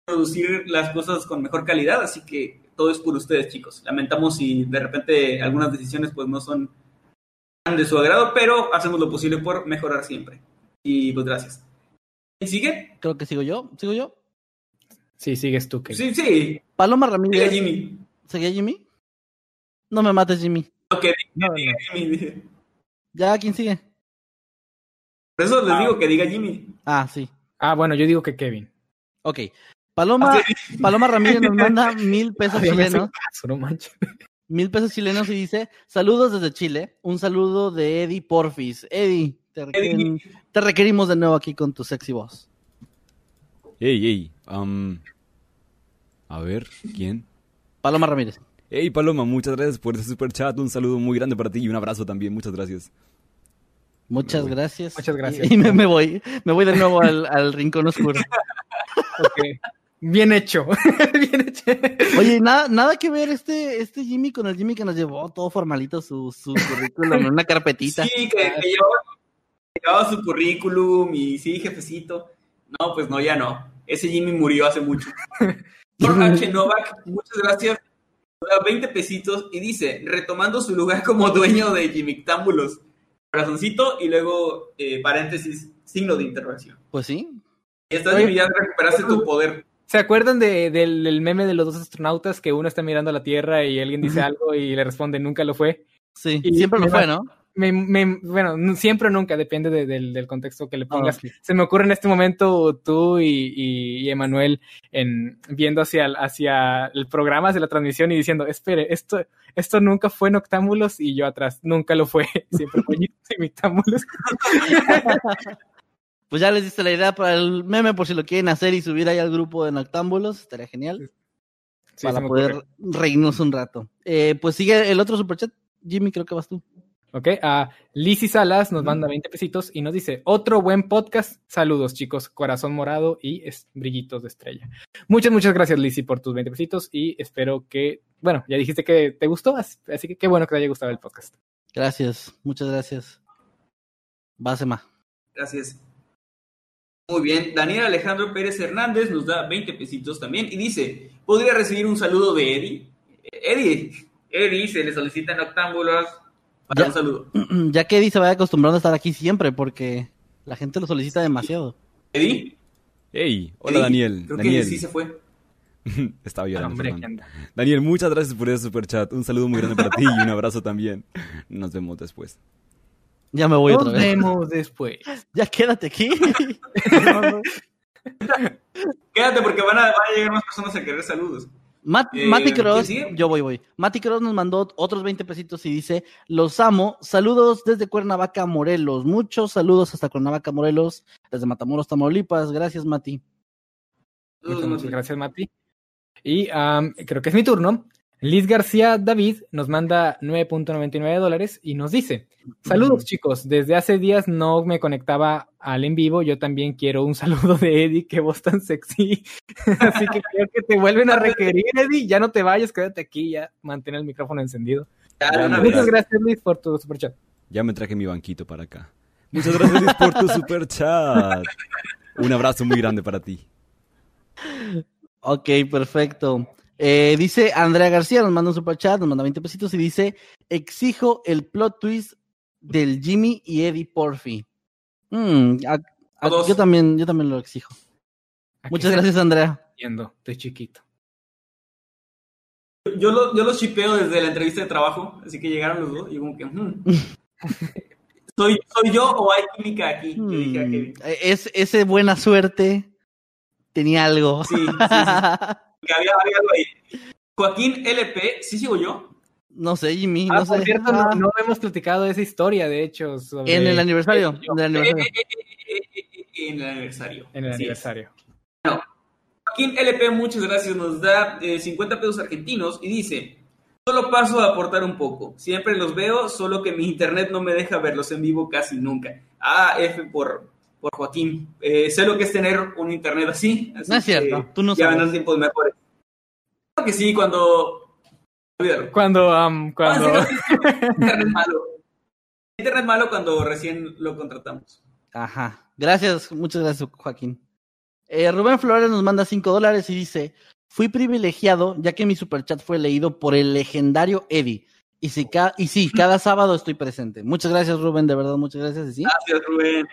producir las cosas con mejor calidad, así que todo es por ustedes, chicos. Lamentamos si de repente algunas decisiones pues no son tan de su agrado, pero hacemos lo posible por mejorar siempre. Y pues gracias. ¿Y sigue? Creo que sigo yo. ¿Sigo yo? Sí, sigues tú, que Sí, sí. Paloma Ramírez. Jimmy. ¿Seguía Jimmy? No me mates, Jimmy. Ok, No, no. diga Jimmy. ¿Ya quién sigue? Por eso les Ah. digo que diga Jimmy. Ah, sí. Ah, bueno, yo digo que Kevin. Ok. Paloma, Paloma Ramírez nos manda mil pesos Ay, chilenos. caso, no manches. Mil pesos chilenos y dice, saludos desde Chile. Un saludo de Eddie Porfis. Eddie, te, requerimos de nuevo aquí con tu sexy voz. Ey, ey. a ver, ¿quién? Paloma Ramírez. Hey Paloma, muchas gracias por ese super chat. Un saludo muy grande para ti y un abrazo también. Muchas gracias. Muchas gracias. Muchas gracias. Y, y me, me voy. Me voy de nuevo al, al rincón oscuro. Ok. Bien hecho. Bien hecho. Oye, nada, nada que ver este, este Jimmy con el Jimmy que nos llevó todo formalito su, su currículum en una carpetita. Sí, que, que llevaba, su currículum y sí, jefecito. No, pues no, ya no. Ese Jimmy murió hace mucho. Por H. Novak, muchas gracias. Nos da 20 pesitos y dice, retomando su lugar como dueño de Jimmy Támbulos. Corazoncito y luego eh, paréntesis, signo de interrogación. Pues sí. Estás Oye. Recuperaste tu poder. ¿Se acuerdan de- del, del meme de los dos astronautas que uno está mirando a la Tierra y alguien dice algo y le responde nunca lo fue? Sí. Y Siempre lo fue, ¿no? Me, me- bueno, siempre o nunca, depende de- del, del contexto que le pongas. Ah, ok. Se me ocurre en este momento tú y, y, y Emanuel en, viendo hacia el, hacia el programa, hacia la transmisión y diciendo, espere, esto, esto nunca fue Noctámbulos y yo atrás, nunca lo fue, siempre fue Noctámbulos. Pues ya les diste la idea para el meme por si lo quieren hacer y subir ahí al grupo de Noctámbulos. Estaría genial. Sí, para poder ocurre. reírnos un rato. Eh, pues sigue el otro superchat. Jimmy, creo que vas tú. Ok, a Lizzy Salas nos manda 20 pesitos y nos dice, otro buen podcast. Saludos, chicos. Corazón morado y es- brillitos de estrella. Muchas, muchas gracias, Lizzy, por tus 20 pesitos y espero que, bueno, ya dijiste que te gustó, as- así que qué bueno que te haya gustado el podcast. Gracias, muchas gracias. Básema. Gracias. Muy bien. Daniel Alejandro Pérez Hernández nos da 20 pesitos también y dice, ¿podría recibir un saludo de Eddie? Eh, Eddie, Eddie se le solicita en octámbulos para Ya. un saludo. Ya que Eddie se vaya acostumbrando a estar aquí siempre porque la gente lo solicita demasiado. Eddie. Hey, hola Eddie, Daniel. Creo Daniel. que sí se fue. Estaba llorando. Daniel, muchas gracias por ese super chat. Un saludo muy grande para ti y un abrazo también. Nos vemos después. Ya me voy otra Nos vez. vemos después. Ya quédate aquí. Quédate porque van a, van a llegar más personas a querer saludos. Mat- Eh, Mati Cross, yo voy, voy. Mati Cross nos mandó otros 20 pesitos y dice, los amo, saludos desde Cuernavaca, Morelos, muchos saludos hasta Cuernavaca, Morelos, desde Matamoros, Tamaulipas, gracias Mati. Muchas, muchas gracias, Mati. Y creo que es mi turno. Liz García David nos manda 9.99 dólares y nos dice: Saludos, chicos. Desde hace días no me conectaba al en vivo. Yo también quiero un saludo de Eddie. Qué voz tan sexy. Así que creo que te vuelven a requerir, Eddie. Ya no te vayas, quédate aquí. Ya mantén el micrófono encendido. Muchas gracias, Liz, por tu superchat. Ya me traje mi banquito para acá. Muchas gracias Luis por tu super chat. Un abrazo muy grande para ti. Ok, perfecto. Eh, dice Andrea García, nos manda un super chat, nos manda 20 pesitos y dice, exijo el plot twist del Jimmy y Eddie Porfi. Mm, a- a- Todos. yo también, yo también lo exijo. ¿A qué Muchas gracias, Andrea. viendo? Estoy chiquito. Yo, lo, yo los shipeo desde la entrevista de trabajo, así que llegaron los dos y como que... hmm. ¿Soy, ¿Soy yo o hay química aquí? Le dije a Kevin. es, ese buena suerte tenía algo. Sí, sí, sí. Que había, había algo ahí. Joaquín LP, ¿sí sigo yo? no sé, Jimmy, Ah, no por sé. cierto, Ah, no, no hemos platicado de esa historia, de hecho. sobre- en el aniversario. Eh, en el aniversario. eh, eh, eh, eh, eh, En el aniversario. En el. Joaquín LP, muchas gracias, nos da eh, 50 pesos argentinos y dice, solo paso a aportar un poco, siempre los veo, solo que mi internet no me deja verlos en vivo casi nunca. Ah, F por, por Joaquín. Eh, sé lo que es tener un internet así. así No es cierto, que tú no Ya sabes. vendrán tiempos mejores. Creo que sí, cuando... Olvídalo. Cuando, am, cuando... Ah, sí, no, sí, internet malo. Internet malo cuando recién lo contratamos. Ajá. Gracias, muchas gracias, Joaquín. Eh, Rubén Flores nos manda 5 dólares y dice: Fui privilegiado ya que mi superchat fue leído por el legendario Eddie. Y, si ca- y sí, cada sábado estoy presente. Muchas gracias, Rubén, de verdad, muchas gracias. y sí. Gracias, Rubén.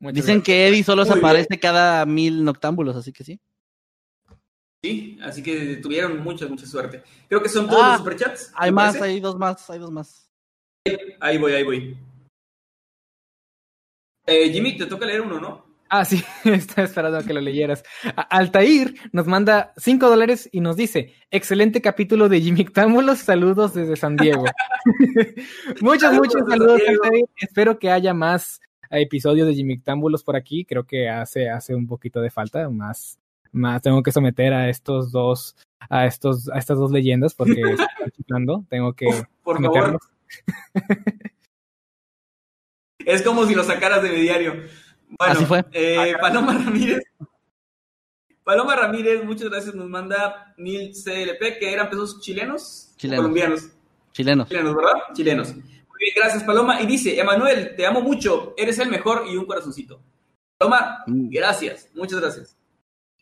Muchas Dicen que Eddie solo se aparece cada mil noctámbulos, así que sí. Sí, así que tuvieron mucha, mucha suerte. Creo que son todos Ah, los superchats. Hay más, parece. hay dos más, hay dos más. Ahí voy, ahí voy. Eh, Jimmy, te toca leer uno, ¿no? Ah, sí, estaba esperando a que lo leyeras. Altair nos manda 5 dólares y nos dice, excelente capítulo de Jimmy Támbulos, saludos desde San Diego. muchos, Saludos muchos saludos. Altair. Espero que haya más episodios de Jimmy Támbulos por aquí. Creo que hace, hace un poquito de falta, más, más tengo que someter a estos dos, a estos, a estas dos leyendas porque están chiflando. Tengo que Por favor. Es como si lo sacaras de mi diario. Bueno, Así fue. eh, Paloma Ramírez. Paloma Ramírez, muchas gracias. Nos manda mil CLP, que eran pesos chilenos, Chilenos. colombianos. Chilenos. Chilenos, ¿verdad? Chilenos. Bien, gracias, Paloma. Y dice, Emanuel, te amo mucho, eres el mejor y un corazoncito. Paloma, Mm. gracias, muchas gracias.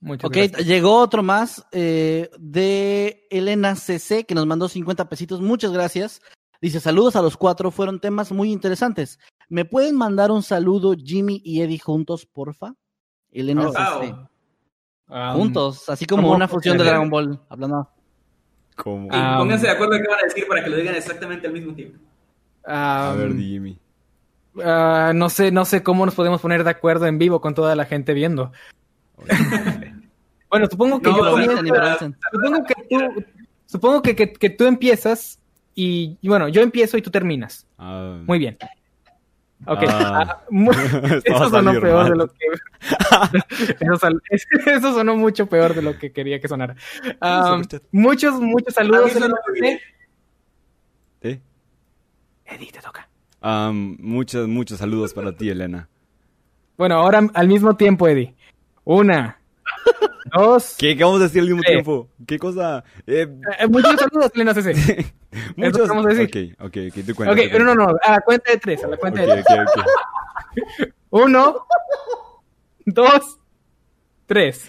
Muchas Ok, gracias. llegó otro más eh, de Elena CC que nos mandó 50 pesitos. Muchas gracias. Dice, saludos a los cuatro, fueron temas muy interesantes. ¿Me pueden mandar un saludo Jimmy y Eddie juntos, porfa? Elena Oh. CC. Ah, Juntos, así como una fusión de Dragon Ball. Hablando. Ah, pónganse de acuerdo en qué van a decir para que lo digan exactamente al mismo tiempo. Ah, A ver, Jimmy. ah, no sé, no sé cómo nos podemos poner de acuerdo en vivo con toda la gente viendo. Bueno, supongo que No, yo comienzo- supongo que tú, supongo que, que- que tú empiezas y, bueno, yo empiezo y tú terminas. Ah, Muy bien. Ok. Ah. Eso sonó peor mal. de lo que. eso, sal- eso sonó mucho peor de lo que quería que sonara. Muchos, muchos A mí saludos. sonó bien. ¿Eh? Eddie, te toca. Am, muchos, muchos saludos para ti, Elena. Bueno, ahora al mismo tiempo, Eddie. Una, dos. ¿Qué? ¿Qué vamos a decir al mismo tiempo? ¿Qué cosa? Eh, Eh, muchos saludos, Elena CC. muchos. vamos a decir. Ok, ok, ok, tú cuenta. Ok, no, no, cuenta. no. A la cuenta de tres, a la cuenta de tres. Uno, dos, tres.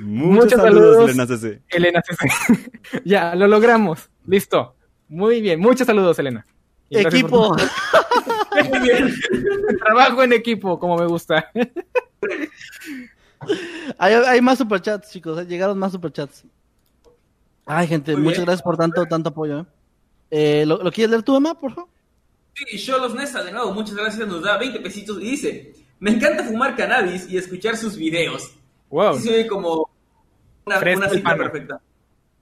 Muchos, Muchos saludos, saludos. Elena CC. Elena CC. ya, lo logramos. Listo. Muy bien. Muchos saludos, Elena. Equipo. Muy bien. Trabajo en equipo, como me gusta. hay, hay más superchats, chicos. eh, Llegaron más superchats. Ay, gente, Muy muchas bien. gracias por tanto, tanto apoyo. ¿eh? Eh, ¿lo, lo quieres leer tú, Emma, por favor? Sí, Cholos Nesa, de nuevo, muchas gracias, nos da 20 pesitos y dice, me encanta fumar cannabis y escuchar sus videos. Wow. Sí, se ve como una, una cita perfecta.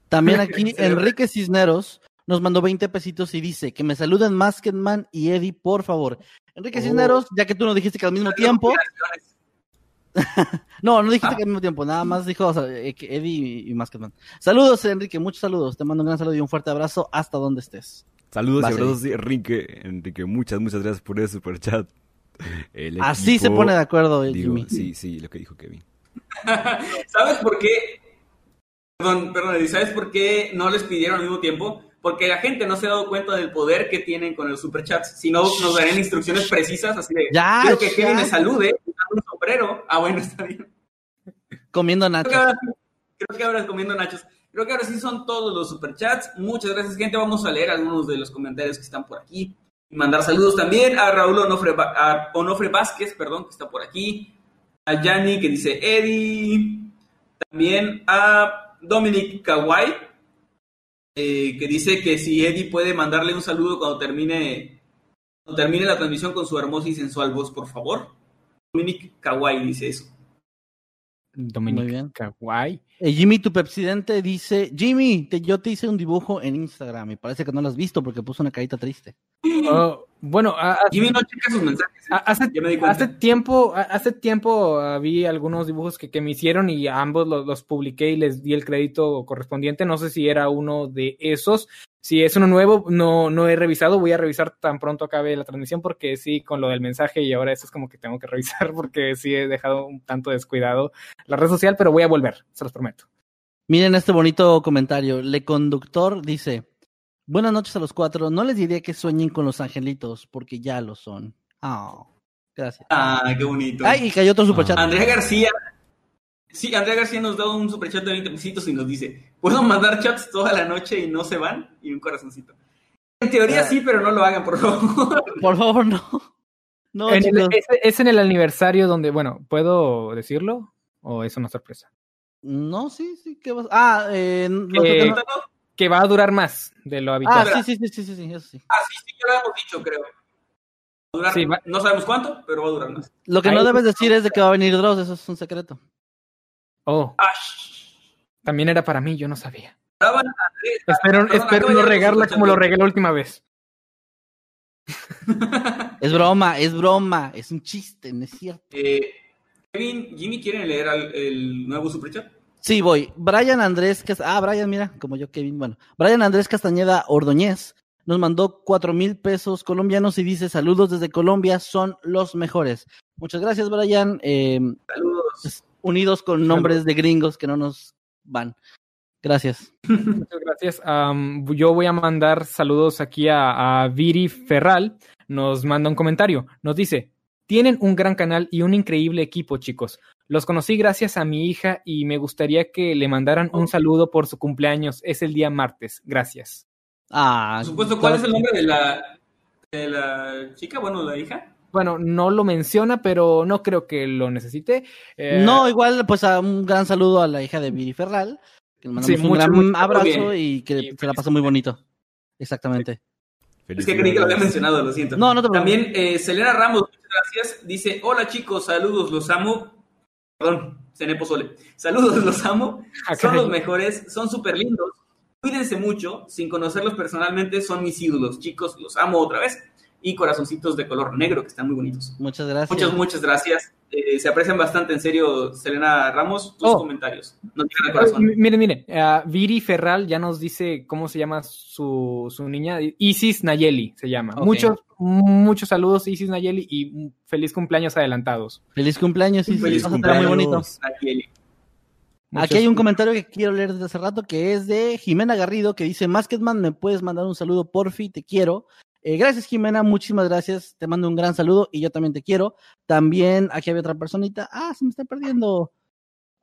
También aquí. Enrique Cisneros nos mandó 20 pesitos y dice que me saluden Masketman y Eddie, por favor. Enrique Oh. Cisneros, ya que tú nos dijiste que al mismo tiempo. No, no dijiste Ah. que al mismo tiempo, nada más dijo o sea, eh, que Eddie y Masketman. Saludos, Enrique, muchos saludos. Te mando un gran saludo y un fuerte abrazo hasta donde estés. Saludos Vas, y abrazos, Enrique. Enrique, muchas, muchas gracias por ese superchat. El Así se pone de acuerdo, eh, Digo, Jimmy. sí, sí, lo que dijo Kevin. ¿Sabes por qué? Perdón, perdón, Eddie, ¿sabes por qué no les pidieron al mismo tiempo? Porque la gente no se ha dado cuenta del poder que tienen con los superchats. Si no, nos darían instrucciones precisas, así de, Ya, quiero que. Kevin me salude un sombrero. Ah, bueno, está bien. Comiendo Creo nachos. que, ahora, creo que ahora comiendo nachos. Creo que ahora sí son todos los superchats. Muchas gracias, gente. Vamos a leer algunos de los comentarios que están por aquí. Y mandar saludos también a Raúl Onofre, a Onofre Vázquez, perdón, que está por aquí. A Yanni, que dice Eddie. También a Dominic Kawai, eh, que dice que si Eddie puede mandarle un saludo cuando termine, cuando termine la transmisión con su hermosa y sensual voz, por favor. Dominic Kawai dice eso. Dominic. Kawai. Eh, Jimmy, tu presidente, dice: Jimmy, te- yo te hice un dibujo en Instagram y parece que no lo has visto porque puso una carita triste. Oh, bueno, a- a- Jimmy no checa sus mensajes. ¿eh? a- hace, me tiempo, a- hace tiempo ah, vi algunos dibujos que, que me hicieron y a ambos los, los publiqué y les di el crédito correspondiente. No sé si era uno de esos. Si es uno nuevo, no, no he revisado. Voy a revisar tan pronto acabe la transmisión porque sí, con lo del mensaje y ahora eso es como que tengo que revisar porque sí he dejado un tanto descuidado la red social, pero voy a volver, se los prometo. Miren este bonito comentario. Le Conductor dice: Buenas noches a los cuatro. No les diría que sueñen con los angelitos porque ya lo son. Ah, gracias. Ah, qué bonito. Ay, y cayó otro superchat. Andrea García. Sí, Andrea García nos da un superchat de 20 pesitos y nos dice: ¿Puedo mandar chats toda la noche y no se van? Y un corazoncito. En teoría Ah. sí, pero no lo hagan, por favor. Por favor, no. No, En el- chicos. es, es en el aniversario donde, bueno, ¿puedo decirlo? ¿O es una sorpresa? No, sí, sí. ¿qué vas? Ah, eh, Eh, Que va a durar más de lo Ah, habitual. sí, sí, sí, sí, sí, sí, eso sí. Ah, sí, sí, ya lo hemos dicho, creo. Va a durar- Sí, va- No sabemos cuánto, pero va a durar más. Lo que Ahí- no debes decir es de que va a venir Dross, eso es un secreto. Oh, Ah, también era para mí, yo no sabía. Espero, espero no regarla como lo regué la última vez. Es broma, es broma, es un chiste, no es cierto. Eh, Kevin, Jimmy, ¿quieren leer al- el nuevo superchat? Sí, voy. Brian Andrés, Cas- ah, Brian, mira, como yo, Kevin, bueno. Brian Andrés Castañeda Ordóñez nos mandó cuatro mil pesos colombianos y dice saludos desde Colombia, son los mejores. Muchas gracias, Brian. Eh, Saludos. Unidos con nombres de gringos que no nos van. Gracias. Muchas gracias. Am, yo voy a mandar saludos aquí a, a Viri Ferral. Nos manda un comentario. Nos dice: Tienen un gran canal y un increíble equipo, chicos. Los conocí gracias a mi hija y me gustaría que le mandaran un saludo por su cumpleaños. Es el día martes. Gracias. Ah, Por supuesto, ¿cuál es el nombre de la, de la chica? Bueno, la hija. Bueno, no lo menciona, pero no creo que lo necesite. Eh, No, igual, pues a un gran saludo a la hija de Viri Ferral, que le mandamos Sí, un mucho, gran mucho abrazo y que Y se la pasó muy bonito. Exactamente. Es que creí que lo había mencionado, lo siento. No, no te preocupes. También eh, Selena Ramos, muchas gracias. Dice, hola chicos, saludos, los amo. Perdón, cené pozole. Saludos, los amo. Son los mejores, son súper lindos. Cuídense mucho, sin conocerlos personalmente, son mis ídolos. Chicos, los amo otra vez. Y corazoncitos de color negro, que están muy bonitos. Muchas gracias. Muchas, muchas gracias. Eh, se aprecian bastante, en serio, Selena Ramos, tus Oh. comentarios. No tienen el Ay, corazón. Miren, miren, ah, Viri Ferral ya nos dice cómo se llama su, su niña. Isis Nayeli se llama. Muchos, muchos saludos, Isis Nayeli, y feliz cumpleaños adelantados. Feliz cumpleaños, sí, Feliz sí, muy bonito. cumpleaños. Nayeli. Muchos- Aquí hay un comentario que quiero leer desde hace rato que es de Jimena Garrido que dice, Masketman, ¿me puedes mandar un saludo, porfi? Te quiero. Eh, gracias, Jimena, muchísimas gracias. Te mando un gran saludo y yo también te quiero. También aquí había otra personita. Ah, se me está perdiendo.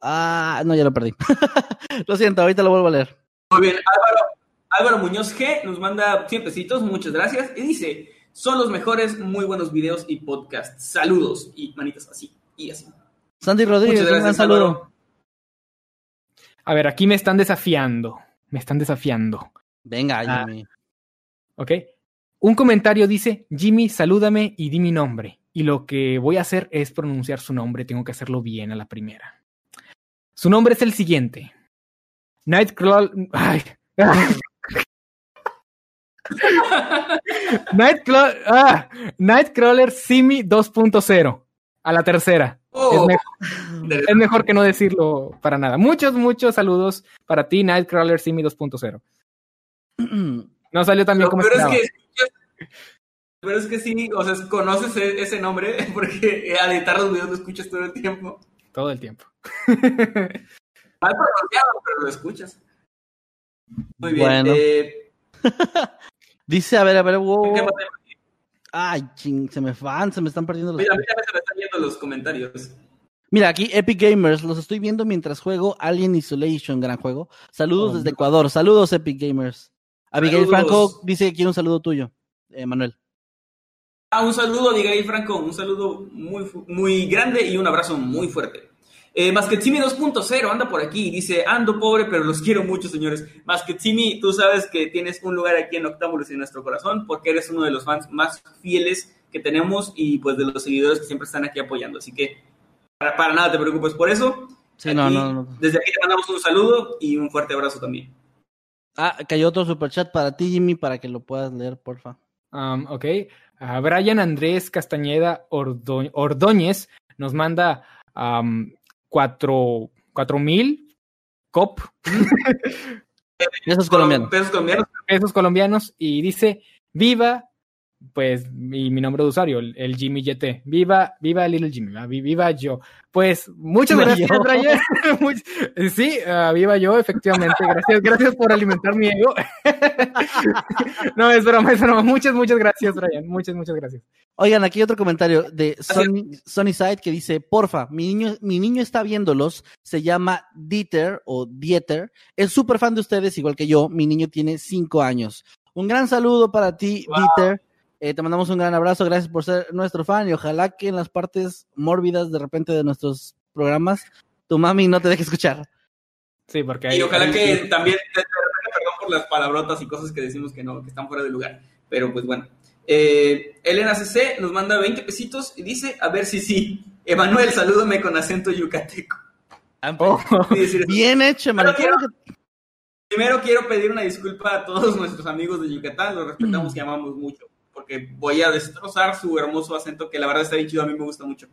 Ah, no, ya lo perdí. lo siento, ahorita lo vuelvo a leer. Muy bien, Álvaro, Álvaro Muñoz G nos manda 100 pesitos, muchas gracias. Y dice, son los mejores, muy buenos videos y podcasts. Saludos y manitas así y así. Sandy Rodríguez, Muchas un saludo. Álvaro. A ver, aquí me están desafiando. Me están desafiando. Venga, Ah. Jimmy. ¿Ok? Un comentario dice, Jimmy, salúdame y di mi nombre. Y lo que voy a hacer es pronunciar su nombre. Tengo que hacerlo bien a la primera. Su nombre es el siguiente. Nightcrawler... Ay. Nightcrawler, ah, Nightcrawler Simi 2.0. A la tercera. Oh, Es, me- es mejor que no decirlo para nada. Muchos, muchos saludos para ti, Nightcrawler Simi 2.0. No salió tan bien como es que pero es que sí, o sea, conoces e- ese nombre porque al editar los videos lo escuchas todo el tiempo. Todo el tiempo. Mal pronunciado, pero lo escuchas. Muy bien. Bueno. eh, Dice, a ver, a ver, wow. ¿Qué pasa? Ay, ching, se me van, se me están perdiendo los. Mira, se me están viendo los comentarios. Mira, aquí Epic Gamers, los estoy viendo mientras juego Alien Isolation, gran juego. Saludos Oh, desde. Ecuador, saludos Epic Gamers. Abigail Saludos. Franco dice que quiere un saludo tuyo, eh, Manuel. Ah, un saludo a Abigail Franco, un saludo muy, muy grande y un abrazo muy fuerte. Eh, Masquetsimi 2.0 anda por aquí y dice, ando pobre, pero los quiero mucho, señores. Masquetsimi, tú sabes que tienes un lugar aquí en Octámbulos en nuestro corazón porque eres uno de los fans más fieles que tenemos y pues de los seguidores que siempre están aquí apoyando. Así que para, para nada te preocupes por eso. Sí, no, Aquí- no, no. Desde aquí te mandamos un saludo y un fuerte abrazo también. Ah, cayó otro superchat para ti, Jimmy, para que lo puedas leer, porfa. Um, ok. A Brian Andrés Castañeda Ordo- Ordóñez nos manda um, cuatro, cuatro mil cop Esos colombianos. Pesos colombianos. pesos colombianos y dice viva pues mi, mi nombre de usuario el, el Jimmy YT viva viva Little Jimmy ¿va? Vi- viva yo. Pues muchas Viva gracias. Brian sí ah, viva yo efectivamente. Gracias gracias por alimentar mi ego. No es broma es broma. Muchas muchas gracias Brian. Muchas muchas gracias. Oigan, aquí otro comentario de Sonny, Sonny Side que dice, porfa, mi niño, mi niño está viéndolos, se llama Dieter o Dieter, es súper fan de ustedes, igual que yo, mi niño tiene cinco años. Un gran saludo para ti, Wow. Dieter, Eh, te mandamos un gran abrazo, gracias por ser nuestro fan y ojalá que en las partes mórbidas de repente de nuestros programas, tu mami no te deje escuchar. sí porque hay- Y ojalá hay- que también, de de repente, perdón por las palabrotas y cosas que decimos que no, que están fuera de lugar. Pero pues bueno. Eh, Elena CC nos manda 20 pesitos y dice, a ver si sí. Emanuel, salúdame con acento yucateco. Oh, Bien hecho, que- Primero quiero pedir una disculpa a todos nuestros amigos de Yucatán, los respetamos y amamos mucho, porque voy a destrozar su hermoso acento que la verdad está bien chido, a mí me gusta mucho.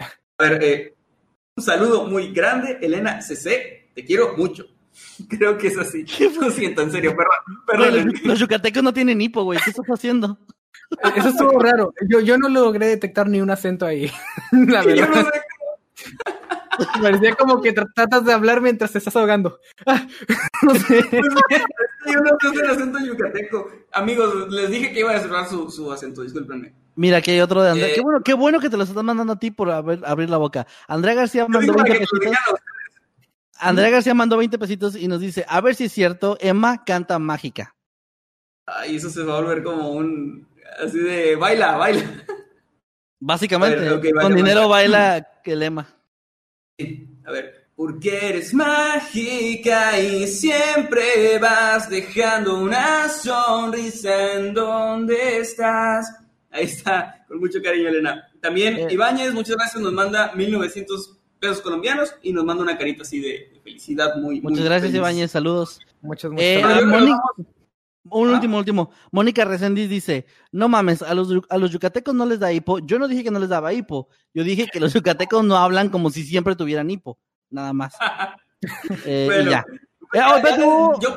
A ver, eh, un saludo muy grande, Elena CC, te quiero mucho. Creo que es así. Lo siento, en serio, perdón. Perdón. los, los yucatecos no tienen hipo, güey. ¿Qué estás haciendo? eso estuvo raro yo, yo no logré detectar ni un acento ahí la Yo verdad no sé parecía como que tra- tratas de hablar mientras te estás ahogando Ah, no sé Yo no sé el acento yucateco. Amigos, les dije que iba a cerrar su, su acento, discúlpenme. Mira, aquí hay otro de Andrea. Eh. qué bueno, qué bueno que te los están mandando a ti por haber- abrir la boca. Andrea García mandó digo para 20 que lo pesitos. los- Andrea García mandó 20 pesitos y nos dice, a ver si es cierto, Emma canta mágica. Ay, eso se va a volver como un... Así de, baila, baila. Básicamente, ver, con dinero baila que el Emma. A ver. Porque eres mágica y siempre vas dejando una sonrisa en donde estás. Ahí está, con mucho cariño, Elena. También. Ibáñez, muchas gracias, nos manda 1900 pesos colombianos y nos manda una carita así de, de felicidad muy muy Muchas gracias, feliz. Ibáñez, saludos. muchas muchas Eh, gracias. Un ¿Ah? último, último. Mónica Resendiz dice, no mames, a los, a los yucatecos no les da hipo. Yo no dije que no les daba hipo. Yo dije que los yucatecos no hablan como si siempre tuvieran hipo. Nada más. Eh, y ya. Eh, oh, oh, yo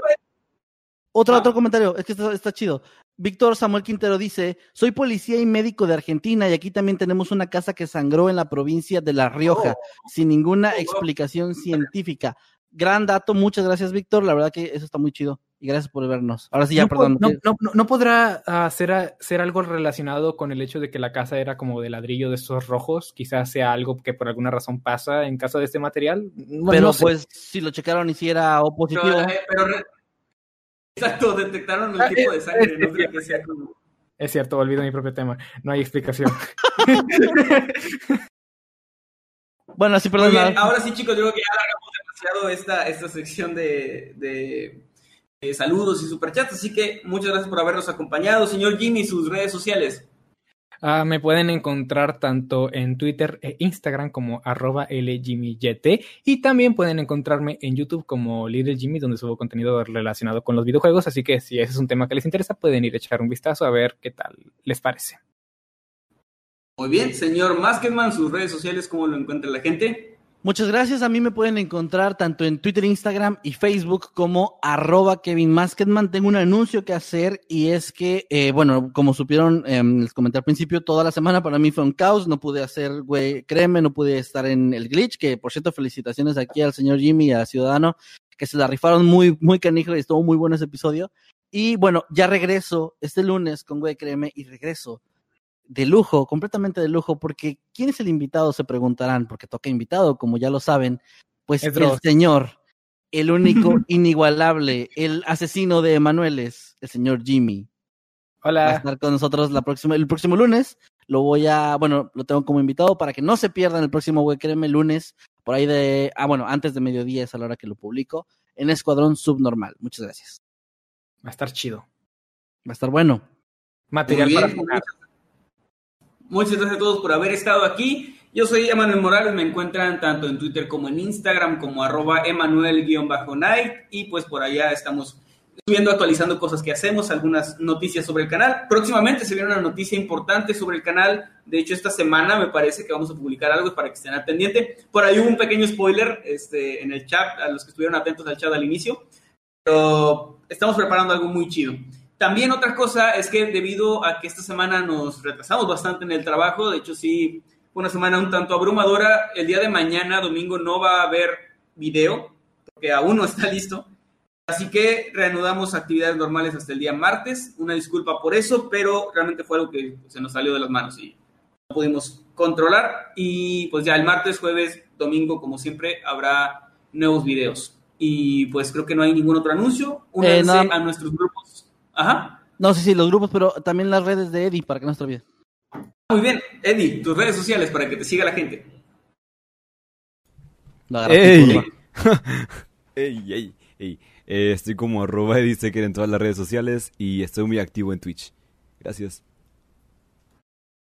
Otro, Ah. otro comentario, es que está, está chido. Víctor Samuel Quintero dice, soy policía y médico de Argentina y aquí también tenemos una casa que sangró en la provincia de La Rioja, sin ninguna explicación científica. Gran dato, muchas gracias Víctor, la verdad que eso está muy chido y gracias por vernos. Ahora sí ya, no, perdón. No, no, no- no podrá ah, ser, a- ser algo relacionado con el hecho de que la casa era como de ladrillo de esos rojos. Quizás sea algo que por alguna razón pasa en casa de este material. Bueno, Pero no sé. pues si lo checaron y si era O positivo. pero, eh, pero re- exacto, detectaron el Ah, tipo de sangre, es- no creo que sea como Es cierto, olvido mi propio tema. No hay explicación. Bueno, sí, perdón. bien, ahora sí, chicos, yo creo que ya alargamos demasiado esta, esta sección de, de, de saludos y superchats, así que muchas gracias por habernos acompañado. Señor Jimmy, sus redes sociales. Ah, me pueden encontrar tanto en Twitter e Instagram como arroba LJimmyYT y también pueden encontrarme en YouTube como Little Jimmy donde subo contenido relacionado con los videojuegos, así que si ese es un tema que les interesa pueden ir a echar un vistazo a ver qué tal les parece. Muy bien, señor Maskedman, sus redes sociales, ¿cómo lo encuentra la gente? Muchas gracias. A mí me pueden encontrar tanto en Twitter, Instagram y Facebook como arroba Kevin Masketman. Tengo un anuncio que hacer y es que, eh, bueno, como supieron, eh, les comenté al principio, toda la semana para mí fue un caos. No pude hacer, güey, créeme, no pude estar en el glitch, que por cierto, felicitaciones aquí al señor Jimmy y a Ciudadano, que se la rifaron muy, muy canijo y estuvo muy bueno ese episodio. Y bueno, ya regreso este lunes con Güey Créeme y regreso de lujo, completamente de lujo, porque ¿quién es el invitado? Se preguntarán, porque toca invitado, como ya lo saben, pues Es el Dross. señor, el único, inigualable, el asesino de Emanueles, el señor Jimmy. Va a Hola. estar con nosotros la próxima, el próximo lunes. Lo voy a, bueno, lo tengo como invitado para que no se pierdan el próximo Güey Créeme lunes, por ahí de, ah, bueno, antes de mediodía es a la hora que lo publico, en Escuadrón Subnormal. Muchas gracias. Va a estar chido. Va a estar bueno. Material para jugar. Muchas gracias a todos por haber estado aquí. Yo soy Emanuel Morales, me encuentran tanto en Twitter como en Instagram como arroba emanuel-night y pues por allá estamos subiendo, actualizando cosas que hacemos, algunas noticias sobre el canal. Próximamente se viene una noticia importante sobre el canal, de hecho esta semana me parece que vamos a publicar algo para que estén al pendiente. Por ahí hubo un pequeño spoiler este, en el chat, a los que estuvieron atentos al chat al inicio, pero estamos preparando algo muy chido. También otra cosa es que debido a que esta semana nos retrasamos bastante en el trabajo, de hecho sí fue una semana un tanto abrumadora, el día de mañana, domingo, no va a haber video, porque aún no está listo. Así que reanudamos actividades normales hasta el día martes. Una disculpa por eso, pero realmente fue algo que se nos salió de las manos y no pudimos controlar. Y pues ya el martes, jueves, domingo, como siempre, habrá nuevos videos. Y pues creo que no hay ningún otro anuncio. Únanse nada- a nuestros grupos. Ajá. No sé si los grupos, pero también las redes de Eddie para que no se olvide. Muy bien, Eddie, tus redes sociales para que te siga la gente. En ¡Ey! ¡Ey, ey, ey! Eh, estoy como arroba edisecker en todas las redes sociales y estoy muy activo en Twitch. Gracias.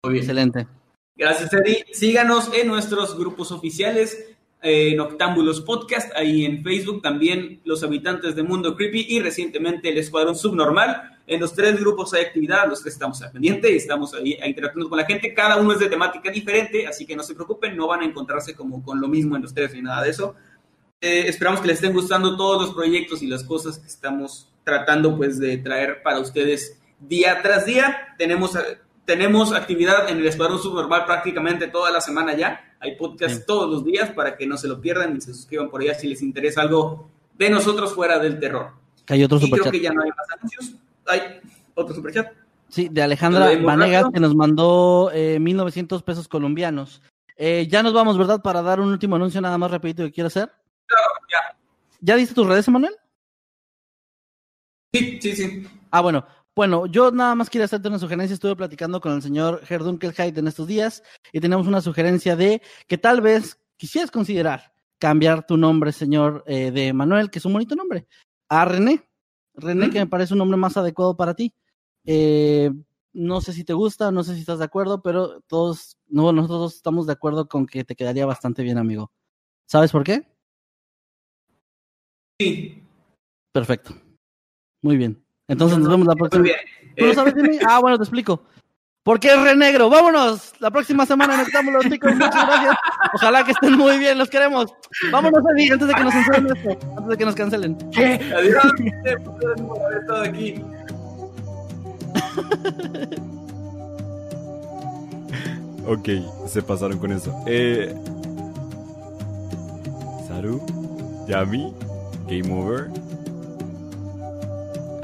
Muy bien. Excelente. Gracias, Eddie. Síganos en nuestros grupos oficiales, eh, Noctámbulos Podcast, ahí en Facebook, también Los Habitantes de Mundo Creepy y recientemente el Escuadrón Subnormal. En los tres grupos hay actividad, los que estamos al pendiente, estamos ahí interactuando con la gente. Cada uno es de temática diferente, así que no se preocupen, no van a encontrarse como con lo mismo en los tres ni nada de eso. Eh, esperamos que les estén gustando todos los proyectos y las cosas que estamos tratando pues de traer para ustedes día tras día. Tenemos, tenemos actividad en el Escuadrón Subnormal prácticamente toda la semana ya. Hay podcast Sí. todos los días para que no se lo pierdan y se suscriban por allá si les interesa algo de nosotros fuera del terror. Que hay otro y creo superchat. que ya no hay más anuncios. Hay otro superchat. Sí, de Alejandra Vanegas, rápido. que nos mandó eh, 1900 pesos colombianos. Eh, ya nos vamos, ¿verdad? Para dar un último anuncio nada más rapidito que quiero hacer. ya. ¿Ya diste tus redes, Emanuel? Sí, sí, sí. Ah, bueno. Bueno, yo nada más quiero hacerte una sugerencia. Estuve platicando con el señor Herdunkelheit en estos días y tenemos una sugerencia de que tal vez quisieras considerar cambiar tu nombre, señor eh, de Manuel, que es un bonito nombre, a René. René, ¿Mm? que me parece un nombre más adecuado para ti. Eh, no sé si te gusta, no sé si estás de acuerdo, pero todos, no, nosotros dos estamos de acuerdo con que te quedaría bastante bien, amigo. ¿Sabes por qué? Sí, Perfecto. Muy bien. Entonces nos vemos la muy próxima. bien. ¿Tú lo sabes, Jimmy? Ah, bueno, te explico. ¿Por qué es renegro? ¡Vámonos! La próxima semana en Octámbulos, chicos. Muchas gracias. Ojalá que estén muy bien, los queremos. Vámonos, Eddie, antes de que nos cancelen esto. Antes de que nos cancelen. Adiós. Gracias por haber estado aquí. Ok, se pasaron con eso. Eh... Saru, Yami, Game Over.